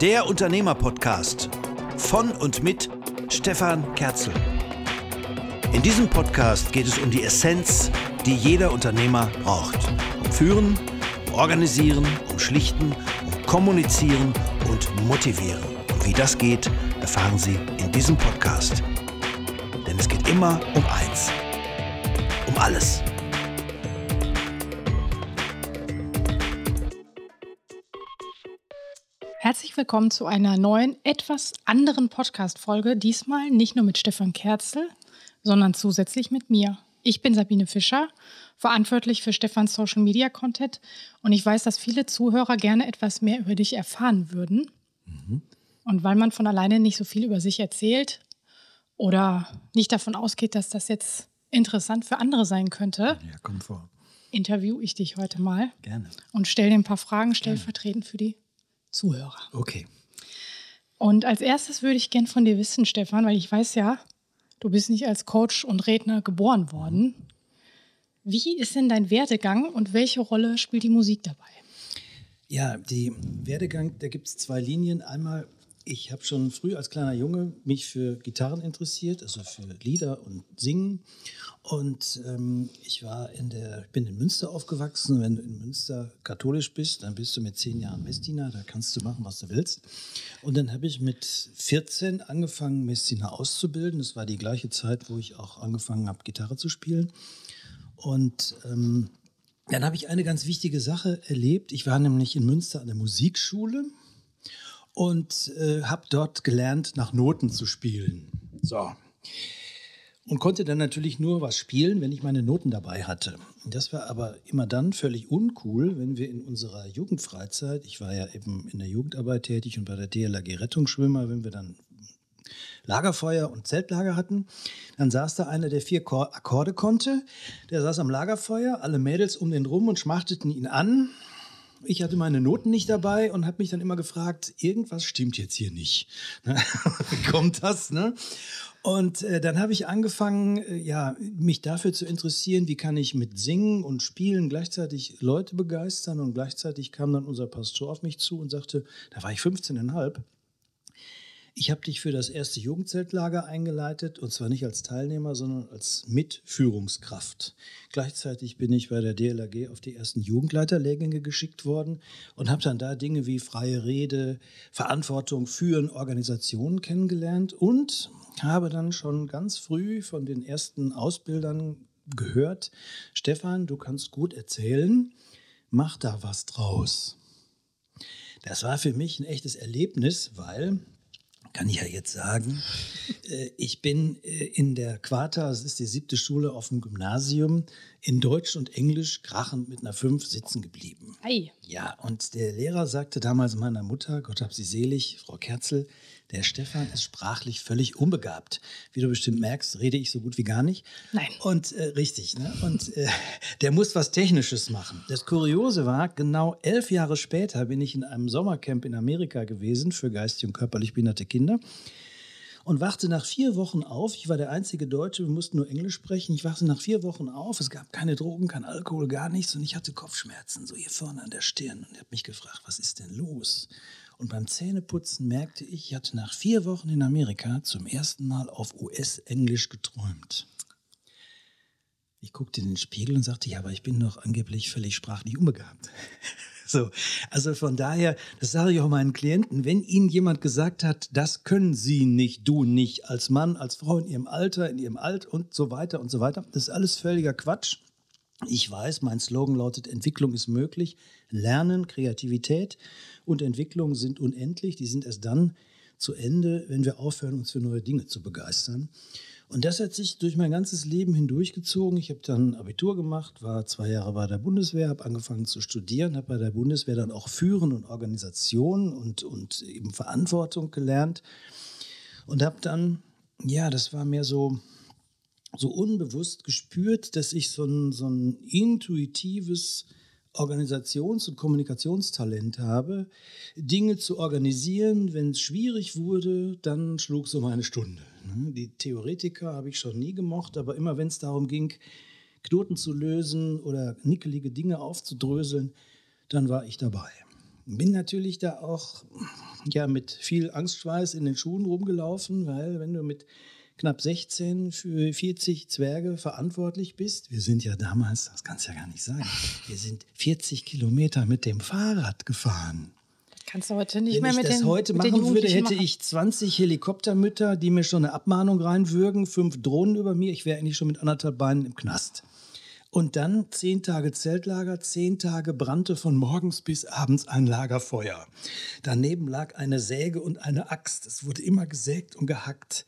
Der Unternehmer-Podcast von und mit Stefan Kerzel. In diesem Podcast geht es um die Essenz, die jeder Unternehmer braucht. Um Führen, um Organisieren, um Schlichten, um Kommunizieren und Motivieren. Und wie das geht, erfahren Sie in diesem Podcast. Denn es geht immer um eins. Um alles. Herzlich willkommen zu einer neuen, etwas anderen Podcast-Folge. Diesmal nicht nur mit Stefan Kerzel, sondern zusätzlich mit mir. Ich bin Sabine Fischer, verantwortlich für Stefans Social Media Content und ich weiß, dass viele Zuhörer gerne etwas mehr über dich erfahren würden. Mhm. Und weil man von alleine nicht so viel über sich erzählt oder nicht davon ausgeht, dass das jetzt interessant für andere sein könnte, ja, komm vor. interview ich dich heute mal. Gerne. Und stelle dir ein paar Fragen stellvertretend für die Zuhörer. Okay. Und als erstes würde ich gern von dir wissen, Stefan, weil ich weiß ja, du bist nicht als Coach und Redner geboren worden. Wie ist denn dein Werdegang und welche Rolle spielt die Musik dabei? Ja, die Werdegang, da gibt es zwei Linien. Einmal, ich habe schon früh als kleiner Junge mich für Gitarren interessiert, also für Lieder und Singen. Und ähm, ich war in der, bin in Münster aufgewachsen. Wenn du in Münster katholisch bist, dann bist du mit zehn Jahren Messdiener, da kannst du machen, was du willst. Und dann habe ich mit 14 angefangen, Messdiener auszubilden. Das war die gleiche Zeit, wo ich auch angefangen habe, Gitarre zu spielen. Und ähm, dann habe ich eine ganz wichtige Sache erlebt. Ich war nämlich in Münster an der Musikschule und äh, habe dort gelernt, nach Noten zu spielen. So und konnte dann natürlich nur was spielen, wenn ich meine Noten dabei hatte. Das war aber immer dann völlig uncool, wenn wir in unserer Jugendfreizeit, ich war ja eben in der Jugendarbeit tätig und bei der DLAG Rettungsschwimmer, wenn wir dann Lagerfeuer und Zeltlager hatten, dann saß da einer, der vier Akkorde konnte, der saß am Lagerfeuer, alle Mädels um den rum und schmachteten ihn an. Ich hatte meine Noten nicht dabei und habe mich dann immer gefragt, irgendwas stimmt jetzt hier nicht. Wie kommt das? Ne? Und äh, dann habe ich angefangen, äh, ja, mich dafür zu interessieren, wie kann ich mit Singen und Spielen gleichzeitig Leute begeistern. Und gleichzeitig kam dann unser Pastor auf mich zu und sagte, da war ich 15,5, ich habe dich für das erste Jugendzeltlager eingeleitet und zwar nicht als Teilnehmer, sondern als Mitführungskraft. Gleichzeitig bin ich bei der DLAG auf die ersten Jugendleiterlehrgänge geschickt worden und habe dann da Dinge wie freie Rede, Verantwortung führen, Organisationen kennengelernt und habe dann schon ganz früh von den ersten Ausbildern gehört, Stefan, du kannst gut erzählen, mach da was draus. Das war für mich ein echtes Erlebnis, weil kann ich ja jetzt sagen. Äh, ich bin äh, in der Quarta, das ist die siebte Schule auf dem Gymnasium, in Deutsch und Englisch krachend mit einer 5 sitzen geblieben. Ei. Ja, und der Lehrer sagte damals meiner Mutter, Gott hab sie selig, Frau Kerzel, der Stefan ist sprachlich völlig unbegabt. Wie du bestimmt merkst, rede ich so gut wie gar nicht. Nein. Und äh, richtig, ne? Und äh, der muss was Technisches machen. Das Kuriose war, genau elf Jahre später bin ich in einem Sommercamp in Amerika gewesen für geistig und körperlich behinderte Kinder und wachte nach vier Wochen auf. Ich war der einzige Deutsche, wir mussten nur Englisch sprechen. Ich wachte nach vier Wochen auf. Es gab keine Drogen, kein Alkohol, gar nichts. Und ich hatte Kopfschmerzen, so hier vorne an der Stirn. Und ich habe mich gefragt, was ist denn los? Und beim Zähneputzen merkte ich, ich hatte nach vier Wochen in Amerika zum ersten Mal auf US-Englisch geträumt. Ich guckte in den Spiegel und sagte, ja, aber ich bin doch angeblich völlig sprachlich unbegabt. so, also von daher, das sage ich auch meinen Klienten, wenn Ihnen jemand gesagt hat, das können Sie nicht, du nicht, als Mann, als Frau in Ihrem Alter, in Ihrem Alt und so weiter und so weiter, das ist alles völliger Quatsch. Ich weiß, mein Slogan lautet, Entwicklung ist möglich, Lernen, Kreativität und Entwicklung sind unendlich. Die sind erst dann zu Ende, wenn wir aufhören, uns für neue Dinge zu begeistern. Und das hat sich durch mein ganzes Leben hindurchgezogen. Ich habe dann Abitur gemacht, war zwei Jahre bei der Bundeswehr, habe angefangen zu studieren, habe bei der Bundeswehr dann auch Führen und Organisation und, und eben Verantwortung gelernt und habe dann, ja, das war mehr so, so unbewusst gespürt, dass ich so ein, so ein intuitives Organisations- und Kommunikationstalent habe, Dinge zu organisieren. Wenn es schwierig wurde, dann schlug so meine Stunde. Ne? Die Theoretiker habe ich schon nie gemocht, aber immer wenn es darum ging, Knoten zu lösen oder nickelige Dinge aufzudröseln, dann war ich dabei. bin natürlich da auch ja, mit viel Angstschweiß in den Schuhen rumgelaufen, weil wenn du mit knapp 16 für 40 Zwerge verantwortlich bist, wir sind ja damals, das kannst du ja gar nicht sagen, wir sind 40 Kilometer mit dem Fahrrad gefahren. Kannst du heute nicht Wenn mehr ich mit das den heute machen würde, hätte ich 20 Helikoptermütter, die mir schon eine Abmahnung reinwürgen, fünf Drohnen über mir. Ich wäre eigentlich schon mit anderthalb Beinen im Knast. Und dann zehn Tage Zeltlager, zehn Tage brannte von morgens bis abends ein Lagerfeuer. Daneben lag eine Säge und eine Axt. Es wurde immer gesägt und gehackt.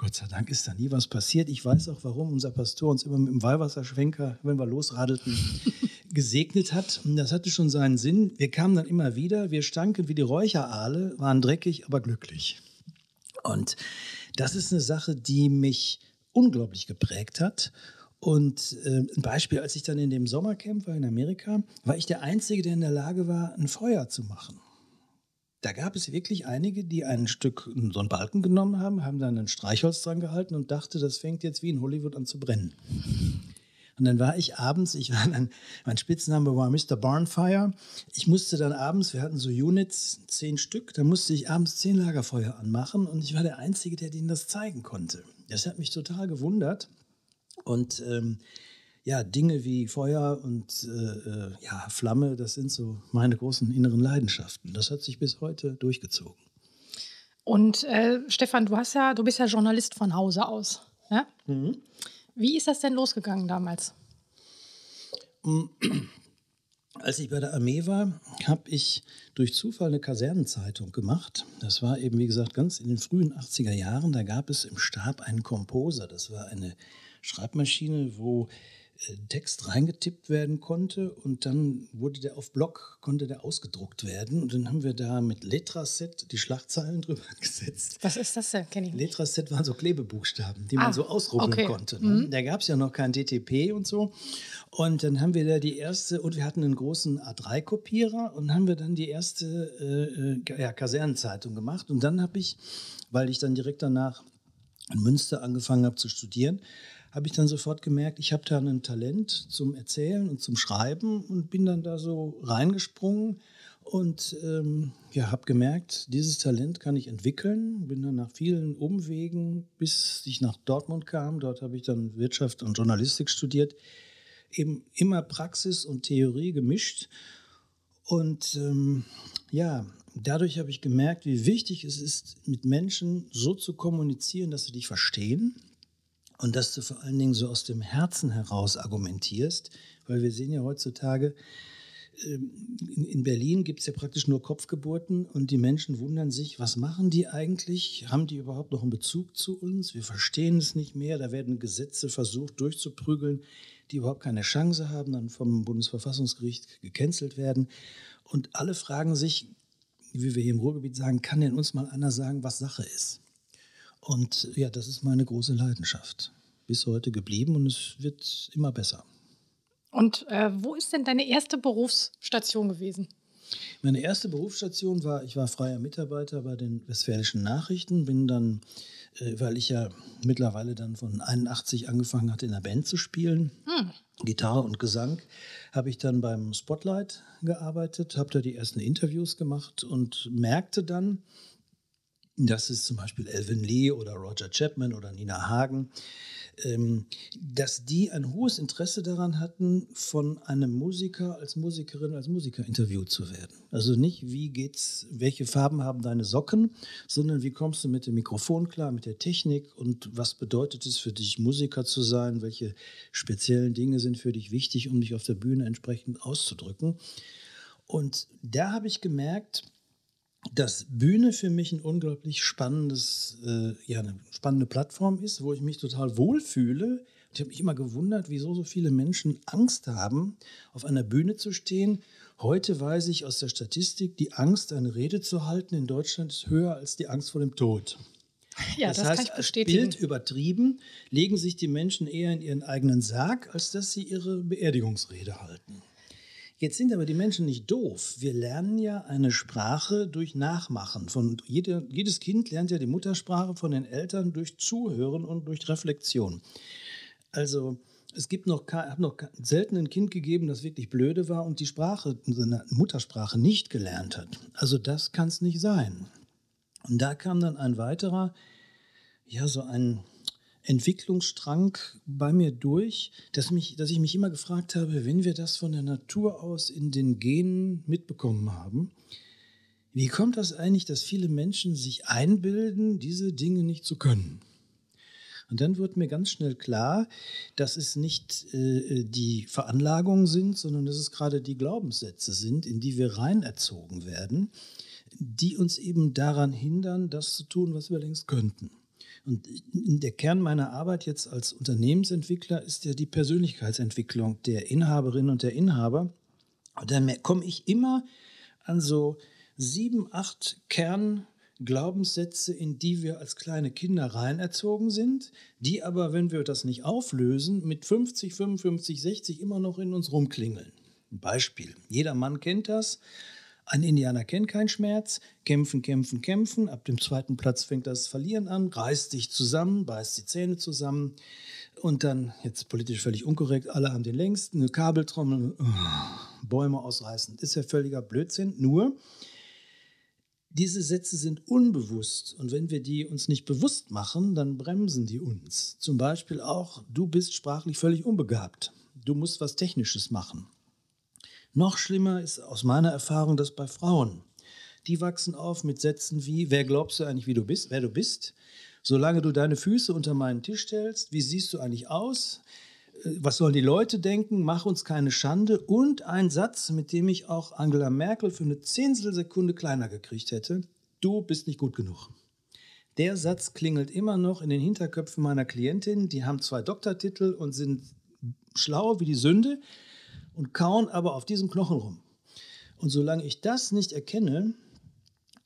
Gott sei Dank ist da nie was passiert. Ich weiß auch, warum unser Pastor uns immer mit dem Weihwasserschwenker, wenn wir losradelten, gesegnet hat. Und das hatte schon seinen Sinn. Wir kamen dann immer wieder, wir stanken wie die Räucheraale, waren dreckig, aber glücklich. Und das ist eine Sache, die mich unglaublich geprägt hat. Und äh, ein Beispiel, als ich dann in dem Sommercamp war in Amerika, war ich der Einzige, der in der Lage war, ein Feuer zu machen. Da gab es wirklich einige, die ein Stück, so einen Balken genommen haben, haben dann ein Streichholz dran gehalten und dachte, das fängt jetzt wie in Hollywood an zu brennen. Und dann war ich abends, ich war dann, mein Spitzname war Mr. Barnfire. Ich musste dann abends, wir hatten so Units, zehn Stück, da musste ich abends zehn Lagerfeuer anmachen und ich war der Einzige, der denen das zeigen konnte. Das hat mich total gewundert. Und ähm, ja, Dinge wie Feuer und äh, äh, ja, Flamme, das sind so meine großen inneren Leidenschaften. Das hat sich bis heute durchgezogen. Und äh, Stefan, du hast ja, du bist ja Journalist von Hause aus. Ja? Mhm. Wie ist das denn losgegangen damals? Als ich bei der Armee war, habe ich durch Zufall eine Kasernenzeitung gemacht. Das war eben, wie gesagt, ganz in den frühen 80er Jahren. Da gab es im Stab einen Composer. Das war eine Schreibmaschine, wo Text reingetippt werden konnte und dann wurde der auf Block, konnte der ausgedruckt werden. Und dann haben wir da mit Letraset die Schlagzeilen drüber gesetzt. Was ist das denn? Kenn ich nicht. Letraset waren so Klebebuchstaben, die Ah, man so ausrubbeln okay. konnte. Ne? Mhm. Da gab es ja noch kein DTP und so. Und dann haben wir da die erste, und wir hatten einen großen A3-Kopierer und haben wir dann die erste äh, äh, ja, Kasernenzeitung gemacht. Und dann habe ich, weil ich dann direkt danach in Münster angefangen habe zu studieren, habe ich dann sofort gemerkt, ich habe da ein Talent zum Erzählen und zum Schreiben und bin dann da so reingesprungen und ähm, ja, habe gemerkt, dieses Talent kann ich entwickeln. Bin dann nach vielen Umwegen, bis ich nach Dortmund kam. Dort habe ich dann Wirtschaft und Journalistik studiert. Eben immer Praxis und Theorie gemischt. Und ähm, ja, dadurch habe ich gemerkt, wie wichtig es ist, mit Menschen so zu kommunizieren, dass sie dich verstehen und dass du vor allen Dingen so aus dem Herzen heraus argumentierst, weil wir sehen ja heutzutage, ähm, in, in Berlin gibt es ja praktisch nur Kopfgeburten und die Menschen wundern sich, was machen die eigentlich? Haben die überhaupt noch einen Bezug zu uns? Wir verstehen es nicht mehr. Da werden Gesetze versucht durchzuprügeln, die überhaupt keine Chance haben, dann vom Bundesverfassungsgericht gecancelt werden. Und alle fragen sich, wie wir hier im Ruhrgebiet sagen, kann denn uns mal einer sagen, was Sache ist? Und ja, das ist meine große Leidenschaft. Bis heute geblieben und es wird immer besser. Und äh, wo ist denn deine erste Berufsstation gewesen? Meine erste Berufsstation war, ich war freier Mitarbeiter bei den Westfälischen Nachrichten, bin dann, äh, weil ich ja mittlerweile dann von 81 angefangen hatte, in der Band zu spielen, Gitarre und Gesang, habe ich dann beim Spotlight gearbeitet, habe da die ersten Interviews gemacht und merkte dann, dass es zum Beispiel Elvin Lee oder Roger Chapman oder Nina Hagen, ähm, dass die ein hohes Interesse daran hatten, von einem Musiker als Musikerin, als Musiker interviewt zu werden. Also nicht, wie geht's, welche Farben haben deine Socken, sondern wie kommst du mit dem Mikrofon klar, mit der Technik und was bedeutet es für dich, Musiker zu sein, welche speziellen Dinge sind für dich wichtig, um dich auf der Bühne entsprechend auszudrücken. Und da habe ich gemerkt, dass Bühne für mich ein unglaublich spannendes, äh, ja, eine spannende Plattform ist, wo ich mich total wohlfühle. Ich habe mich immer gewundert, wieso so viele Menschen Angst haben, auf einer Bühne zu stehen. Heute weiß ich aus der Statistik, die Angst, eine Rede zu halten in Deutschland ist höher als die Angst vor dem Tod. Ja, das, das, kann heißt, ich als bestätigen. Bild übertrieben, legen sich die Menschen eher in ihren eigenen Sarg, als dass sie ihre Beerdigungsrede halten. Jetzt sind aber die Menschen nicht doof. Wir lernen ja eine Sprache durch Nachmachen. Von jede, jedes Kind lernt ja die Muttersprache von den Eltern durch Zuhören und durch Reflexion. Also es gibt noch, hat noch selten ein Kind gegeben, das wirklich blöde war und die Sprache, seine Muttersprache nicht gelernt hat. Also das kann es nicht sein. Und da kam dann ein weiterer, ja, so ein Entwicklungsstrang bei mir durch, dass, mich, dass ich mich immer gefragt habe, wenn wir das von der Natur aus in den Genen mitbekommen haben, wie kommt das eigentlich, dass viele Menschen sich einbilden, diese Dinge nicht zu können? Und dann wird mir ganz schnell klar, dass es nicht äh, die Veranlagungen sind, sondern dass es gerade die Glaubenssätze sind, in die wir rein erzogen werden, die uns eben daran hindern, das zu tun, was wir längst könnten. Und der Kern meiner Arbeit jetzt als Unternehmensentwickler ist ja die Persönlichkeitsentwicklung der Inhaberinnen und der Inhaber. Und dann komme ich immer an so sieben, acht Kern Glaubenssätze, in die wir als kleine Kinder reinerzogen sind, die aber, wenn wir das nicht auflösen, mit 50, 55, 60 immer noch in uns rumklingeln. Ein Beispiel. Jeder Mann kennt das. Ein Indianer kennt keinen Schmerz. Kämpfen, kämpfen, kämpfen. Ab dem zweiten Platz fängt das Verlieren an, reißt sich zusammen, beißt die Zähne zusammen. Und dann, jetzt politisch völlig unkorrekt, alle haben den längsten, eine Kabeltrommel, Bäume ausreißen. Ist ja völliger Blödsinn. Nur, diese Sätze sind unbewusst und wenn wir die uns nicht bewusst machen, dann bremsen die uns. Zum Beispiel auch, du bist sprachlich völlig unbegabt. Du musst was Technisches machen. Noch schlimmer ist aus meiner Erfahrung das bei Frauen. Die wachsen auf mit Sätzen wie, wer glaubst du eigentlich, wie du bist, wer du bist? Solange du deine Füße unter meinen Tisch stellst, wie siehst du eigentlich aus? was sollen die Leute denken, mach uns keine Schande und ein Satz, mit dem ich auch Angela Merkel für eine Zehntelsekunde kleiner gekriegt hätte, du bist nicht gut genug. Der Satz klingelt immer noch in den Hinterköpfen meiner Klientinnen, die haben zwei Doktortitel und sind schlau wie die Sünde und kauen aber auf diesem Knochen rum. Und solange ich das nicht erkenne,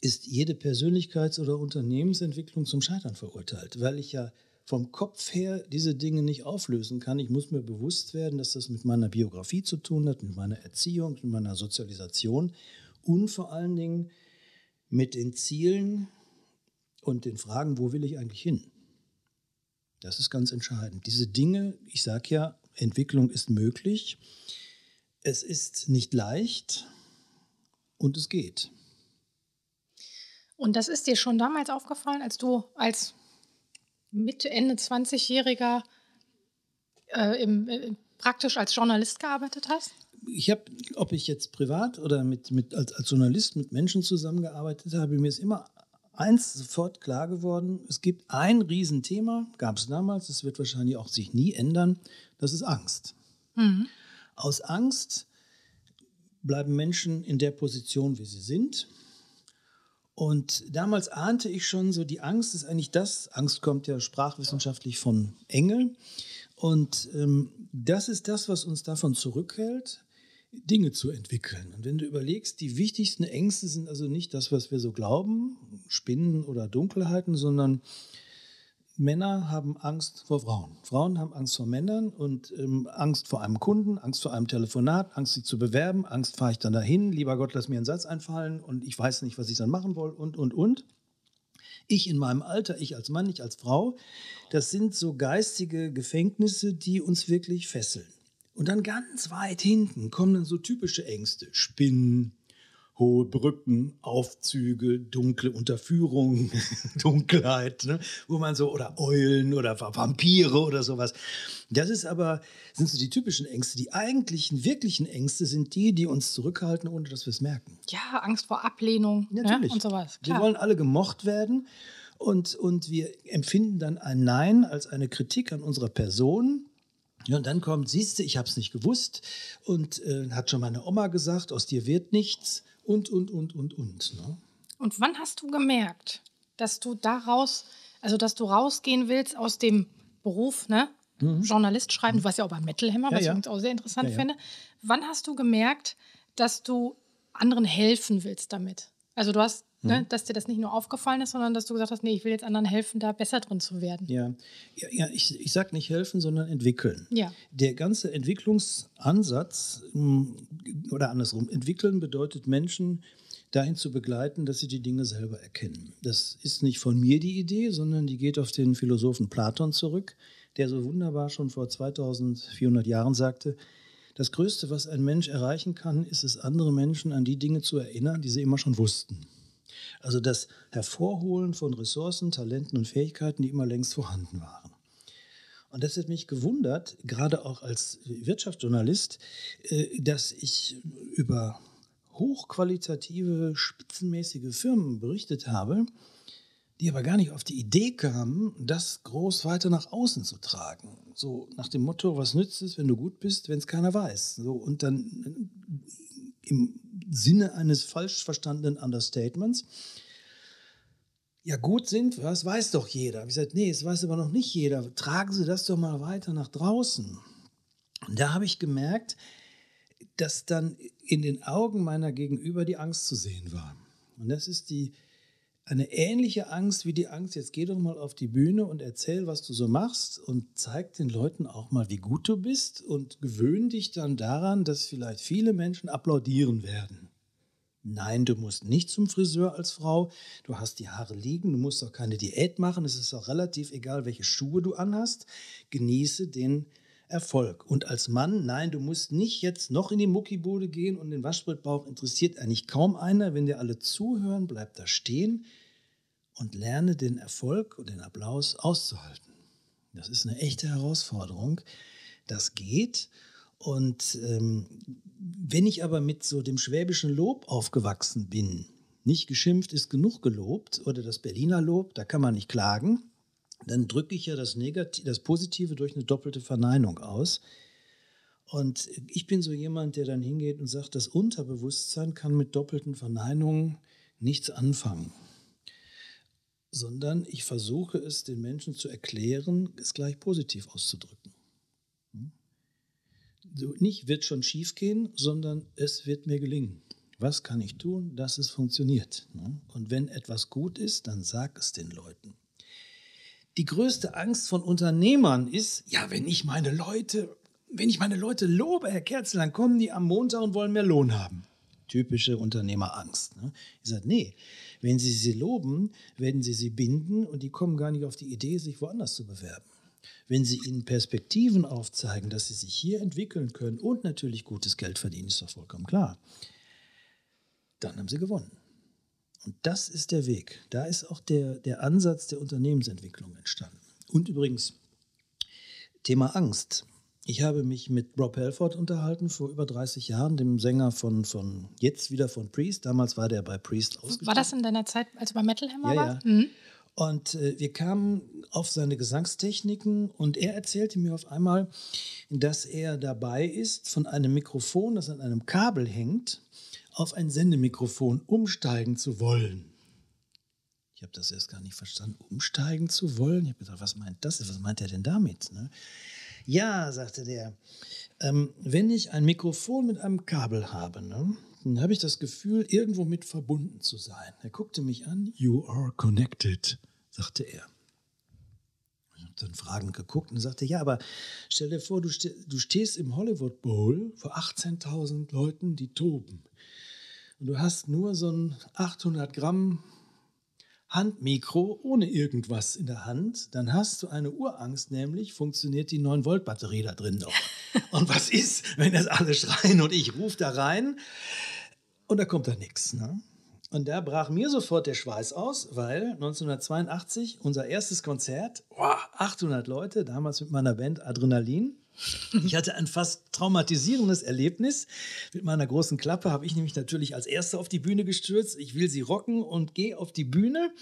ist jede Persönlichkeits- oder Unternehmensentwicklung zum Scheitern verurteilt, weil ich ja vom Kopf her diese Dinge nicht auflösen kann. Ich muss mir bewusst werden, dass das mit meiner Biografie zu tun hat, mit meiner Erziehung, mit meiner Sozialisation und vor allen Dingen mit den Zielen und den Fragen, wo will ich eigentlich hin? Das ist ganz entscheidend. Diese Dinge, ich sage ja, Entwicklung ist möglich. Es ist nicht leicht und es geht. Und das ist dir schon damals aufgefallen, als du als Mitte, Ende 20-Jähriger äh, äh, praktisch als Journalist gearbeitet hast? Ich habe, ob ich jetzt privat oder mit, mit, als, als Journalist mit Menschen zusammengearbeitet habe, mir ist immer eins sofort klar geworden, es gibt ein Riesenthema, gab es damals, es wird wahrscheinlich auch sich nie ändern, das ist Angst. Mhm. Aus Angst bleiben Menschen in der Position, wie sie sind. Und damals ahnte ich schon so, die Angst ist eigentlich das, Angst kommt ja sprachwissenschaftlich von Engel. Und ähm, das ist das, was uns davon zurückhält, Dinge zu entwickeln. Und wenn du überlegst, die wichtigsten Ängste sind also nicht das, was wir so glauben, Spinnen oder Dunkelheiten, sondern Männer haben Angst vor Frauen. Frauen haben Angst vor Männern und ähm, Angst vor einem Kunden, Angst vor einem Telefonat, Angst, sich zu bewerben, Angst, fahre ich dann dahin, lieber Gott, lass mir einen Satz einfallen und ich weiß nicht, was ich dann machen will und, und, und. Ich in meinem Alter, ich als Mann, ich als Frau, das sind so geistige Gefängnisse, die uns wirklich fesseln. Und dann ganz weit hinten kommen dann so typische Ängste, Spinnen, hohe Brücken, Aufzüge, dunkle Unterführung, Dunkelheit, ne? wo man so, oder Eulen oder Vampire oder sowas. Das ist aber, sind so die typischen Ängste. Die eigentlichen, wirklichen Ängste sind die, die uns zurückhalten, ohne dass wir es merken. Ja, Angst vor Ablehnung ne? Natürlich. Ja, und sowas. Klar. Wir wollen alle gemocht werden und, und wir empfinden dann ein Nein als eine Kritik an unserer Person. Ja, und dann kommt, siehst du, ich habe es nicht gewusst und äh, hat schon meine Oma gesagt, aus dir wird nichts und, und, und, und, und. Ne? Und wann hast du gemerkt, dass du daraus, also dass du rausgehen willst aus dem Beruf, ne? Mhm. Journalist schreiben, du warst ja auch bei Metal Hammer, was ja, ich auch sehr interessant ja, finde. Wann hast du gemerkt, dass du anderen helfen willst damit? Also du hast Ne, mhm. dass dir das nicht nur aufgefallen ist, sondern dass du gesagt hast, nee, ich will jetzt anderen helfen, da besser drin zu werden. Ja, ja, ja ich, ich sage nicht helfen, sondern entwickeln. Ja. Der ganze Entwicklungsansatz hm, oder andersrum, entwickeln bedeutet Menschen dahin zu begleiten, dass sie die Dinge selber erkennen. Das ist nicht von mir die Idee, sondern die geht auf den Philosophen Platon zurück, der so wunderbar schon vor 2400 Jahren sagte, das Größte, was ein Mensch erreichen kann, ist es, andere Menschen an die Dinge zu erinnern, die sie immer schon wussten. Also das Hervorholen von Ressourcen, Talenten und Fähigkeiten, die immer längst vorhanden waren. Und das hat mich gewundert, gerade auch als Wirtschaftsjournalist, äh, dass ich über hochqualitative, spitzenmäßige Firmen berichtet habe, die aber gar nicht auf die Idee kamen, das groß weiter nach außen zu tragen. So nach dem Motto, was nützt es, wenn du gut bist, wenn es keiner weiß. So, und dann im Sinne eines falsch verstandenen Understatements ja gut sind, das weiß doch jeder. Ich gesagt, nee, es weiß aber noch nicht jeder. Tragen Sie das doch mal weiter nach draußen. Und da habe ich gemerkt, dass dann in den Augen meiner Gegenüber die Angst zu sehen war. Und das ist die eine ähnliche Angst wie die Angst, jetzt geh doch mal auf die Bühne und erzähl, was du so machst und zeig den Leuten auch mal, wie gut du bist und gewöhn dich dann daran, dass vielleicht viele Menschen applaudieren werden. Nein, du musst nicht zum Friseur als Frau. Du hast die Haare liegen, du musst auch keine Diät machen. Es ist auch relativ egal, welche Schuhe du anhast. Genieße den Erfolg. Und als Mann, nein, du musst nicht jetzt noch in die Muckibude gehen und den Waschbrettbauch interessiert eigentlich kaum einer. Wenn dir alle zuhören, bleib da stehen und lerne den Erfolg und den Applaus auszuhalten. Das ist eine echte Herausforderung. Das geht. Und ähm, wenn ich aber mit so dem schwäbischen Lob aufgewachsen bin, nicht geschimpft ist genug gelobt oder das Berliner Lob, da kann man nicht klagen, dann drücke ich ja das, Negative, das Positive durch eine doppelte Verneinung aus. Und ich bin so jemand, der dann hingeht und sagt, das Unterbewusstsein kann mit doppelten Verneinungen nichts anfangen, sondern ich versuche es den Menschen zu erklären, es gleich positiv auszudrücken nicht wird schon schief gehen, sondern es wird mir gelingen. Was kann ich tun, dass es funktioniert? Ne? Und wenn etwas gut ist, dann sag es den Leuten. Die größte Angst von Unternehmern ist, ja, wenn ich meine Leute, wenn ich meine Leute lobe, Herr Kerzel, dann kommen die am Montag und wollen mehr Lohn haben. Typische Unternehmerangst. Ne? Ich sage, nee, wenn Sie sie loben, werden Sie sie binden und die kommen gar nicht auf die Idee, sich woanders zu bewerben. Wenn Sie ihnen Perspektiven aufzeigen, dass sie sich hier entwickeln können und natürlich gutes Geld verdienen, ist doch vollkommen klar, dann haben Sie gewonnen. Und das ist der Weg. Da ist auch der, der Ansatz der Unternehmensentwicklung entstanden. Und übrigens, Thema Angst. Ich habe mich mit Rob Halford unterhalten vor über 30 Jahren, dem Sänger von, von jetzt wieder von Priest. Damals war der bei Priest ausgestellt. War das in deiner Zeit, als du bei Metal Hammer ja, war? Ja. Mhm. Und äh, wir kamen auf seine Gesangstechniken und er erzählte mir auf einmal, dass er dabei ist, von einem Mikrofon, das an einem Kabel hängt, auf ein Sendemikrofon umsteigen zu wollen. Ich habe das erst gar nicht verstanden. Umsteigen zu wollen? Ich habe gedacht, was meint das? Was meint er denn damit? Ne? Ja, sagte der, ähm, wenn ich ein Mikrofon mit einem Kabel habe, ne, dann habe ich das Gefühl, irgendwo mit verbunden zu sein. Er guckte mich an. You are connected, sagte er. Ich habe dann fragend geguckt und sagte, ja, aber stell dir vor, du, ste du stehst im Hollywood Bowl vor 18.000 Leuten, die toben. Und du hast nur so ein 800 Gramm Handmikro ohne irgendwas in der Hand, dann hast du eine Urangst, nämlich funktioniert die 9-Volt-Batterie da drin noch. und was ist, wenn das alle schreien und ich rufe da rein und da kommt da nichts. Ne? Und da brach mir sofort der Schweiß aus, weil 1982 unser erstes Konzert, oh, 800 Leute, damals mit meiner Band Adrenalin. Ich hatte ein fast traumatisierendes Erlebnis. Mit meiner großen Klappe habe ich nämlich natürlich als Erster auf die Bühne gestürzt. Ich will sie rocken und gehe auf die Bühne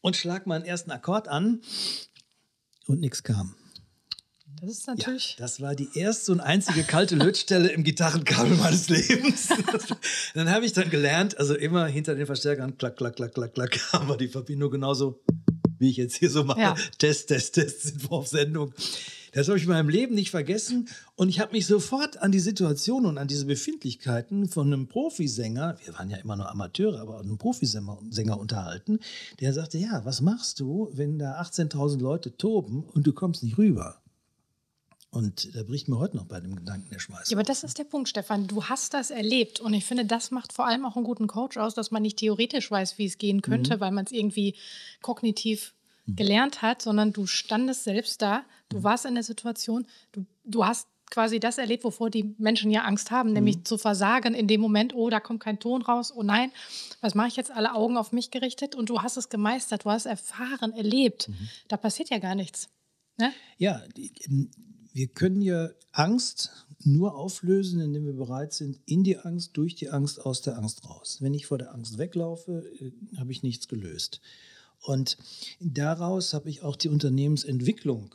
und schlage meinen ersten Akkord an und nichts kam. Das ist natürlich. Ja, das war die erste und einzige kalte Lötstelle im Gitarrenkabel meines Lebens. dann habe ich dann gelernt, also immer hinter den Verstärkern, klack, klack, klack, klack, klack, aber die Verbindung genauso, wie ich jetzt hier so mache. Ja. Test, Test, Test, sind wir auf Sendung. Das habe ich in meinem Leben nicht vergessen. Und ich habe mich sofort an die Situation und an diese Befindlichkeiten von einem Profisänger, wir waren ja immer nur Amateure, aber auch einem Profisänger Sänger unterhalten, der sagte, ja, was machst du, wenn da 18.000 Leute toben und du kommst nicht rüber? Und da bricht mir heute noch bei dem Gedanken der Schmeiß. Ja, aber das ist der Punkt, Stefan. Du hast das erlebt. Und ich finde, das macht vor allem auch einen guten Coach aus, dass man nicht theoretisch weiß, wie es gehen könnte, mhm. weil man es irgendwie kognitiv gelernt hat, sondern du standest selbst da, du warst in der Situation, du, du hast quasi das erlebt, wovor die Menschen ja Angst haben, nämlich zu versagen in dem Moment, oh, da kommt kein Ton raus, oh nein, was mache ich jetzt? Alle Augen auf mich gerichtet und du hast es gemeistert, du hast erfahren, erlebt. Da passiert ja gar nichts. Ne? Ja, ähm, wir können ja Angst nur auflösen, indem wir bereit sind, in die Angst, durch die Angst, aus der Angst raus. Wenn ich vor der Angst weglaufe, äh, habe ich nichts gelöst. Und daraus habe ich auch die Unternehmensentwicklung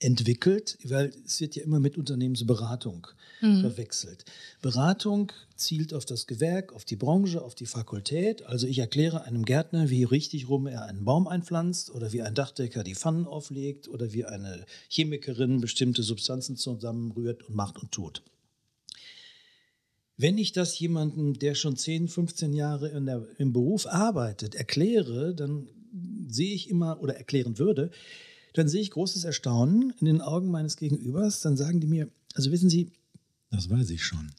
entwickelt, weil es wird ja immer mit Unternehmensberatung mhm. verwechselt. Beratung zielt auf das Gewerk, auf die Branche, auf die Fakultät. Also ich erkläre einem Gärtner, wie richtig rum er einen Baum einpflanzt oder wie ein Dachdecker die Pfannen auflegt oder wie eine Chemikerin bestimmte Substanzen zusammenrührt und macht und tut. Wenn ich das jemandem, der schon 10, 15 Jahre der, im Beruf arbeitet, erkläre, dann sehe ich immer oder erklären würde, dann sehe ich großes Erstaunen in den Augen meines Gegenübers. Dann sagen die mir, also wissen Sie, das weiß ich schon.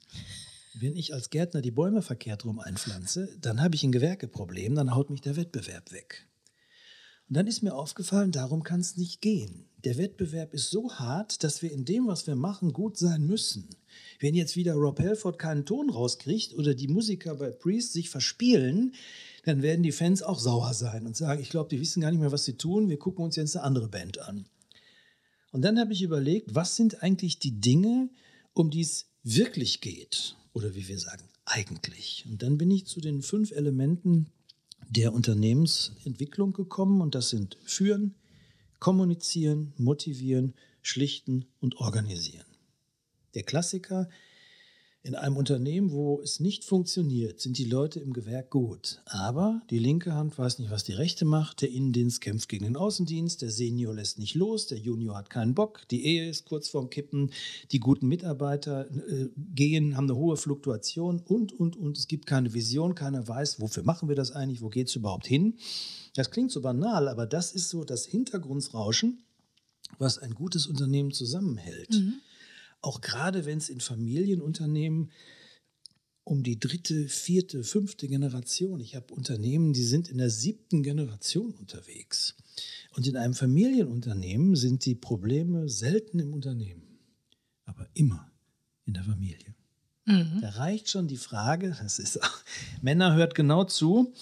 Wenn ich als Gärtner die Bäume verkehrt rum einpflanze, dann habe ich ein Gewerkeproblem, dann haut mich der Wettbewerb weg. Und dann ist mir aufgefallen, darum kann es nicht gehen. Der Wettbewerb ist so hart, dass wir in dem, was wir machen, gut sein müssen. Wenn jetzt wieder Rob Halford keinen Ton rauskriegt oder die Musiker bei Priest sich verspielen, dann werden die Fans auch sauer sein und sagen, ich glaube, die wissen gar nicht mehr, was sie tun, wir gucken uns jetzt eine andere Band an. Und dann habe ich überlegt, was sind eigentlich die Dinge, um die es wirklich geht? Oder wie wir sagen, eigentlich. Und dann bin ich zu den fünf Elementen der Unternehmensentwicklung gekommen und das sind Führen, Kommunizieren, Motivieren, Schlichten und Organisieren. Der Klassiker, in einem Unternehmen, wo es nicht funktioniert, sind die Leute im Gewerk gut. Aber die linke Hand weiß nicht, was die rechte macht. Der Innendienst kämpft gegen den Außendienst. Der Senior lässt nicht los. Der Junior hat keinen Bock. Die Ehe ist kurz vorm Kippen. Die guten Mitarbeiter äh, gehen, haben eine hohe Fluktuation und, und, und. Es gibt keine Vision. Keiner weiß, wofür machen wir das eigentlich? Wo geht es überhaupt hin? Das klingt so banal, aber das ist so das Hintergrundsrauschen, was ein gutes Unternehmen zusammenhält. Mhm. Auch gerade wenn es in Familienunternehmen um die dritte, vierte, fünfte Generation. Ich habe Unternehmen, die sind in der siebten Generation unterwegs. Und in einem Familienunternehmen sind die Probleme selten im Unternehmen, aber immer in der Familie. Mhm. Da reicht schon die Frage, das ist auch, Männer hört genau zu,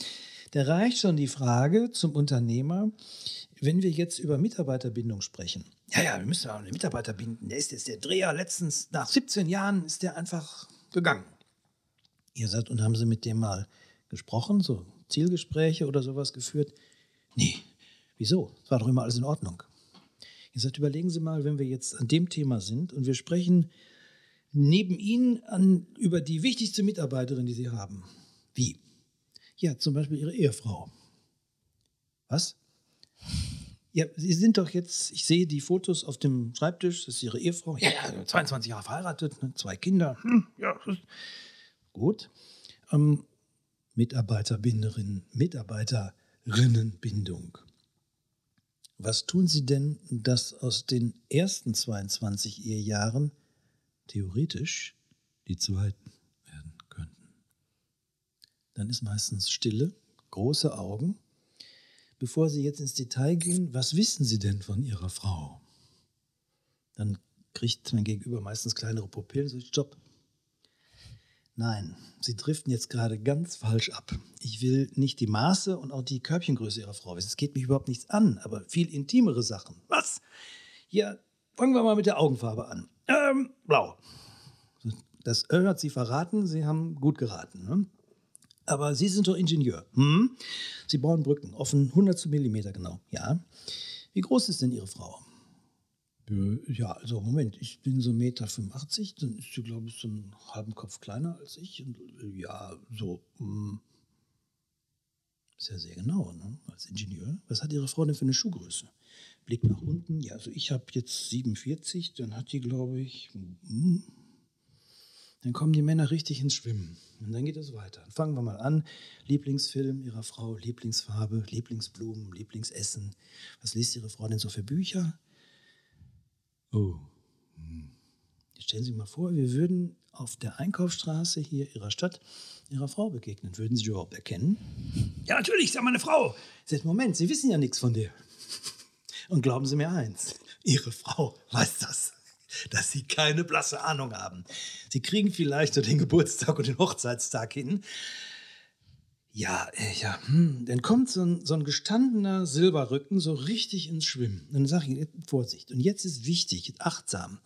da reicht schon die Frage zum Unternehmer, wenn wir jetzt über Mitarbeiterbindung sprechen. Ja, ja, wir müssen auch einen Mitarbeiter binden. Der ist jetzt der Dreher letztens, nach 17 Jahren ist der einfach gegangen. Ihr seid und haben Sie mit dem mal gesprochen, so Zielgespräche oder sowas geführt? Nee, wieso? Es war doch immer alles in Ordnung. Ihr sagt, überlegen Sie mal, wenn wir jetzt an dem Thema sind und wir sprechen neben Ihnen an, über die wichtigste Mitarbeiterin, die Sie haben. Wie? Ja, zum Beispiel Ihre Ehefrau. Was? Ja, Sie sind doch jetzt, ich sehe die Fotos auf dem Schreibtisch, das ist Ihre Ehefrau. Ja, ja 22 Jahre verheiratet, ne, zwei Kinder. Hm, ja, gut. Ähm, Mitarbeiterbinderinnen, Mitarbeiterinnenbindung. Was tun Sie denn, dass aus den ersten 22 Ehejahren theoretisch die zweiten werden könnten? Dann ist meistens Stille, große Augen bevor Sie jetzt ins Detail gehen, was wissen Sie denn von Ihrer Frau? Dann kriegt mein Gegenüber meistens kleinere Pupillen, so Stopp. Nein, Sie driften jetzt gerade ganz falsch ab. Ich will nicht die Maße und auch die Körbchengröße Ihrer Frau wissen. Es geht mich überhaupt nichts an, aber viel intimere Sachen. Was? Ja, fangen wir mal mit der Augenfarbe an. Ähm, blau. Das Ö hat Sie verraten, Sie haben gut geraten. Ne? Aber Sie sind doch Ingenieur. Hm? Sie bauen Brücken, offen 100 Millimeter genau. Ja. Wie groß ist denn Ihre Frau? Ja, also Moment, ich bin so 1,85 Meter, dann ist sie, glaube ich, so einen halben Kopf kleiner als ich. Und, ja, so. Hm. Ist ja sehr genau, ne? als Ingenieur. Was hat Ihre Frau denn für eine Schuhgröße? Blick nach unten. Ja, also ich habe jetzt 47, dann hat die, glaube ich, hm, dann kommen die Männer richtig ins Schwimmen. Und dann geht es weiter. Fangen wir mal an. Lieblingsfilm Ihrer Frau, Lieblingsfarbe, Lieblingsblumen, Lieblingsessen. Was liest Ihre Frau denn so für Bücher? Oh. Hm. Jetzt stellen Sie sich mal vor, wir würden auf der Einkaufsstraße hier Ihrer Stadt Ihrer Frau begegnen. Würden Sie die überhaupt erkennen? Ja, natürlich, ist ja meine Frau. Sagt, Moment, Sie wissen ja nichts von der. Und glauben Sie mir eins, Ihre Frau weiß das, dass Sie keine blasse Ahnung haben. Sie kriegen vielleicht so den Geburtstag und den Hochzeitstag hin. Ja, äh, ja, hm. dann kommt so ein, so ein gestandener Silberrücken so richtig ins Schwimmen. Dann sage ich, Vorsicht. Und jetzt ist wichtig, achtsam.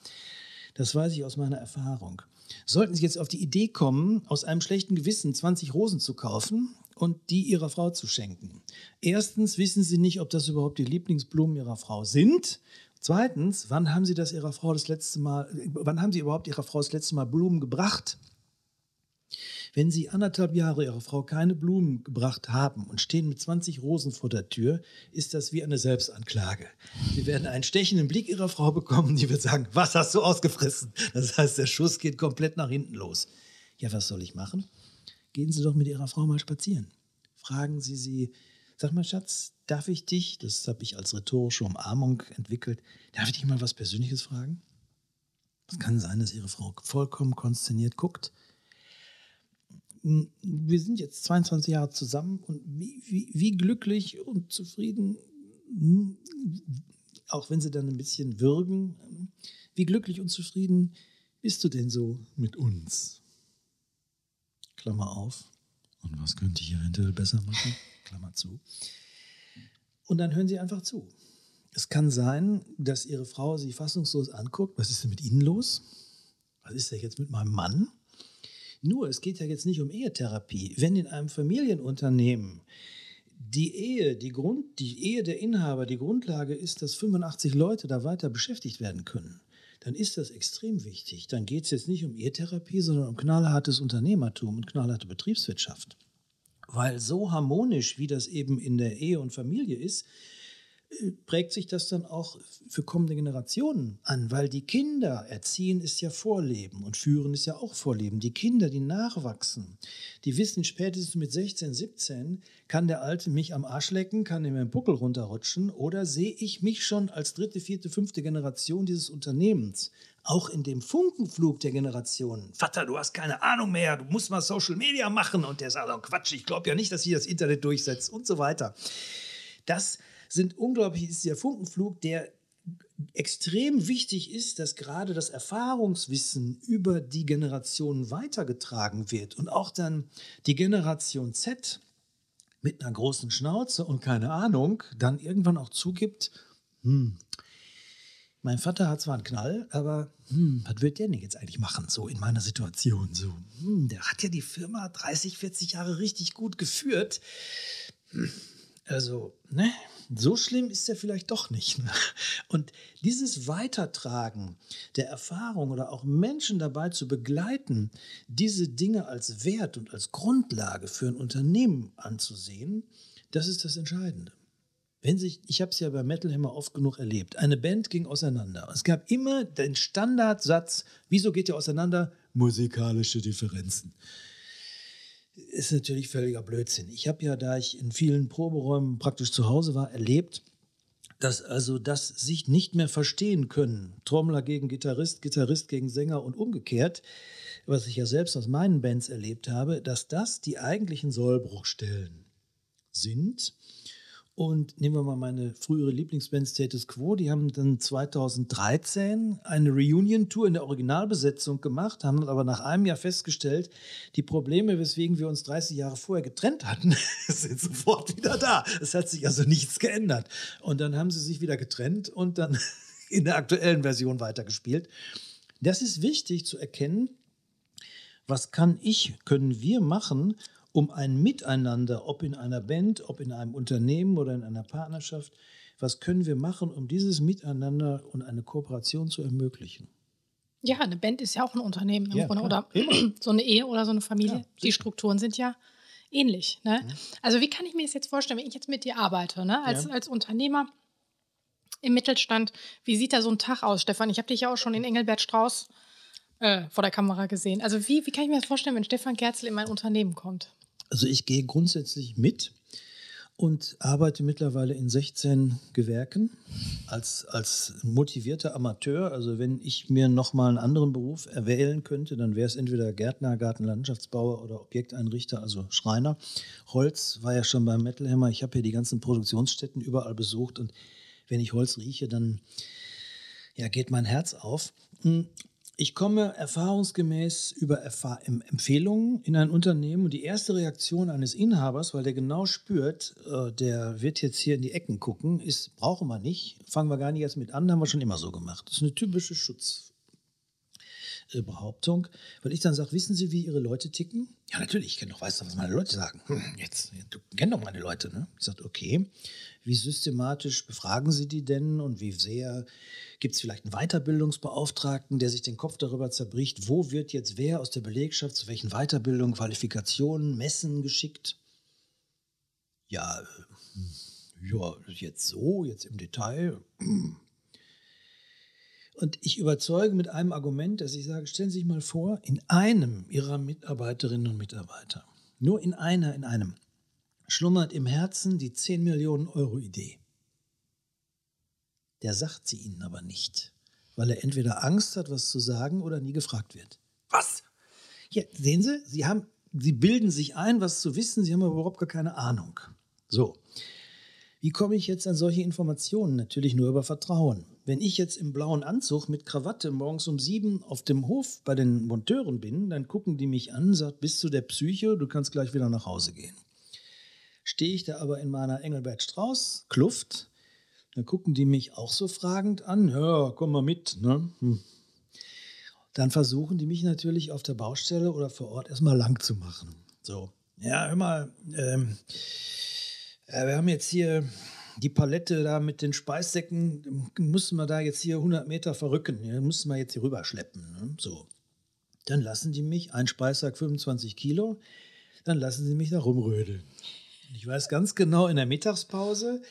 Das weiß ich aus meiner Erfahrung. Sollten Sie jetzt auf die Idee kommen, aus einem schlechten Gewissen 20 Rosen zu kaufen und die Ihrer Frau zu schenken. Erstens wissen Sie nicht, ob das überhaupt die Lieblingsblumen Ihrer Frau sind. Zweitens, wann haben Sie das Ihrer Frau das letzte Mal, wann haben Sie überhaupt Ihrer Frau das letzte Mal Blumen gebracht? Wenn Sie anderthalb Jahre Ihrer Frau keine Blumen gebracht haben und stehen mit 20 Rosen vor der Tür, ist das wie eine Selbstanklage. Sie werden einen stechenden Blick Ihrer Frau bekommen, die wird sagen, was hast du ausgefressen? Das heißt, der Schuss geht komplett nach hinten los. Ja, was soll ich machen? Gehen Sie doch mit Ihrer Frau mal spazieren. Fragen Sie sie, sag mal, Schatz, darf ich dich, das habe ich als rhetorische Umarmung entwickelt, darf ich dich mal was Persönliches fragen? Es kann sein, dass Ihre Frau vollkommen konsterniert guckt wir sind jetzt 22 Jahre zusammen und wie, wie, wie glücklich und zufrieden, hm, auch wenn sie dann ein bisschen würgen, wie glücklich und zufrieden bist du denn so mit uns? Klammer auf. Und was könnte ich eventuell besser machen? Klammer zu. Und dann hören sie einfach zu. Es kann sein, dass ihre Frau sie fassungslos anguckt. Was ist denn mit Ihnen los? Was ist denn jetzt mit meinem Mann? Nur, es geht ja jetzt nicht um Ehetherapie. Wenn in einem Familienunternehmen die Ehe, die, Grund, die Ehe der Inhaber die Grundlage ist, dass 85 Leute da weiter beschäftigt werden können, dann ist das extrem wichtig. Dann geht es jetzt nicht um Ehetherapie, sondern um knallhartes Unternehmertum und knallharte Betriebswirtschaft. Weil so harmonisch, wie das eben in der Ehe und Familie ist, prägt sich das dann auch für kommende Generationen an, weil die Kinder, erziehen ist ja Vorleben und führen ist ja auch Vorleben. Die Kinder, die nachwachsen, die wissen spätestens mit 16, 17, kann der Alte mich am Arsch lecken, kann mir den Buckel runterrutschen oder sehe ich mich schon als dritte, vierte, fünfte Generation dieses Unternehmens, auch in dem Funkenflug der Generationen. Vater, du hast keine Ahnung mehr, du musst mal Social Media machen und der sagt, oh Quatsch, ich glaube ja nicht, dass sie das Internet durchsetzt und so weiter. Das sind unglaublich, ist der Funkenflug, der extrem wichtig ist, dass gerade das Erfahrungswissen über die Generationen weitergetragen wird und auch dann die Generation Z mit einer großen Schnauze und keine Ahnung dann irgendwann auch zugibt, hm, mein Vater hat zwar einen Knall, aber hm, was wird der denn jetzt eigentlich machen, so in meiner Situation? So, hm, der hat ja die Firma 30, 40 Jahre richtig gut geführt. Also, ne, so schlimm ist er vielleicht doch nicht. Ne? Und dieses Weitertragen der Erfahrung oder auch Menschen dabei zu begleiten, diese Dinge als Wert und als Grundlage für ein Unternehmen anzusehen, das ist das Entscheidende. Wenn sich, ich habe es ja bei Metal Hammer oft genug erlebt, eine Band ging auseinander. Es gab immer den Standardsatz, wieso geht ihr auseinander? Musikalische Differenzen ist natürlich völliger Blödsinn. Ich habe ja, da ich in vielen Proberäumen praktisch zu Hause war, erlebt, dass also das sich nicht mehr verstehen können, Trommler gegen Gitarrist, Gitarrist gegen Sänger und umgekehrt, was ich ja selbst aus meinen Bands erlebt habe, dass das die eigentlichen Sollbruchstellen sind und nehmen wir mal meine frühere Lieblingsband Status Quo, die haben dann 2013 eine Reunion-Tour in der Originalbesetzung gemacht, haben aber nach einem Jahr festgestellt, die Probleme, weswegen wir uns 30 Jahre vorher getrennt hatten, sind sofort wieder da. Es hat sich also nichts geändert. Und dann haben sie sich wieder getrennt und dann in der aktuellen Version weitergespielt. Das ist wichtig zu erkennen, was kann ich, können wir machen, um ein Miteinander, ob in einer Band, ob in einem Unternehmen oder in einer Partnerschaft, was können wir machen, um dieses Miteinander und eine Kooperation zu ermöglichen? Ja, eine Band ist ja auch ein Unternehmen im ja, Grunde oder so eine Ehe oder so eine Familie. Ja, die Strukturen sind ja ähnlich. Ne? Ja. Also wie kann ich mir das jetzt vorstellen, wenn ich jetzt mit dir arbeite, ne? als, als Unternehmer im Mittelstand, wie sieht da so ein Tag aus, Stefan? Ich habe dich ja auch schon in Engelbert Strauß äh, vor der Kamera gesehen. Also wie, wie kann ich mir das vorstellen, wenn Stefan Gerzel in mein Unternehmen kommt? Also ich gehe grundsätzlich mit und arbeite mittlerweile in 16 Gewerken als, als motivierter Amateur. Also wenn ich mir nochmal einen anderen Beruf erwählen könnte, dann wäre es entweder Gärtner, Gartenlandschaftsbauer oder Objekteinrichter, also Schreiner. Holz war ja schon beim Metal Hammer. Ich habe hier die ganzen Produktionsstätten überall besucht und wenn ich Holz rieche, dann ja, geht mein Herz auf. Ich komme erfahrungsgemäß über Empfehlungen in ein Unternehmen und die erste Reaktion eines Inhabers, weil der genau spürt, äh, der wird jetzt hier in die Ecken gucken, ist, brauchen wir nicht, fangen wir gar nicht erst mit an, haben wir schon immer so gemacht. Das ist eine typische Schutzbehauptung, weil ich dann sage, wissen Sie, wie Ihre Leute ticken? Ja, natürlich, ich kenne doch, weiß doch, was meine Leute sagen. Hm, jetzt, du kennst doch meine Leute, ne? Ich sage, okay, wie systematisch befragen Sie die denn und wie sehr gibt es vielleicht einen Weiterbildungsbeauftragten, der sich den Kopf darüber zerbricht, wo wird jetzt wer aus der Belegschaft zu welchen Weiterbildungen, Qualifikationen, Messen geschickt? Ja, äh, ja, jetzt so, jetzt im Detail. Und ich überzeuge mit einem Argument, dass ich sage, stellen Sie sich mal vor, in einem Ihrer Mitarbeiterinnen und Mitarbeiter, nur in einer, in einem, schlummert im Herzen die 10 Millionen Euro Idee. Der sagt sie ihnen aber nicht, weil er entweder Angst hat, was zu sagen oder nie gefragt wird. Was? Ja, sehen Sie, Sie, haben, Sie bilden sich ein, was zu wissen, Sie haben aber überhaupt gar keine Ahnung. So. Wie komme ich jetzt an solche Informationen? Natürlich nur über Vertrauen. Wenn ich jetzt im blauen Anzug mit Krawatte morgens um sieben auf dem Hof bei den Monteuren bin, dann gucken die mich an, sagt, bist du der Psyche, du kannst gleich wieder nach Hause gehen. Stehe ich da aber in meiner Engelbert Strauß Kluft, dann gucken die mich auch so fragend an. Ja, komm mal mit. Ne? Hm. Dann versuchen die mich natürlich auf der Baustelle oder vor Ort erstmal lang zu machen. So, ja, hör mal, ähm, äh, wir haben jetzt hier die Palette da mit den Speissäcken, müssen wir da jetzt hier 100 Meter verrücken, ja, müssen wir jetzt hier rüberschleppen. Ne? So, dann lassen die mich, ein Speissack 25 Kilo, dann lassen sie mich da rumrödeln. Ich weiß ganz genau, in der Mittagspause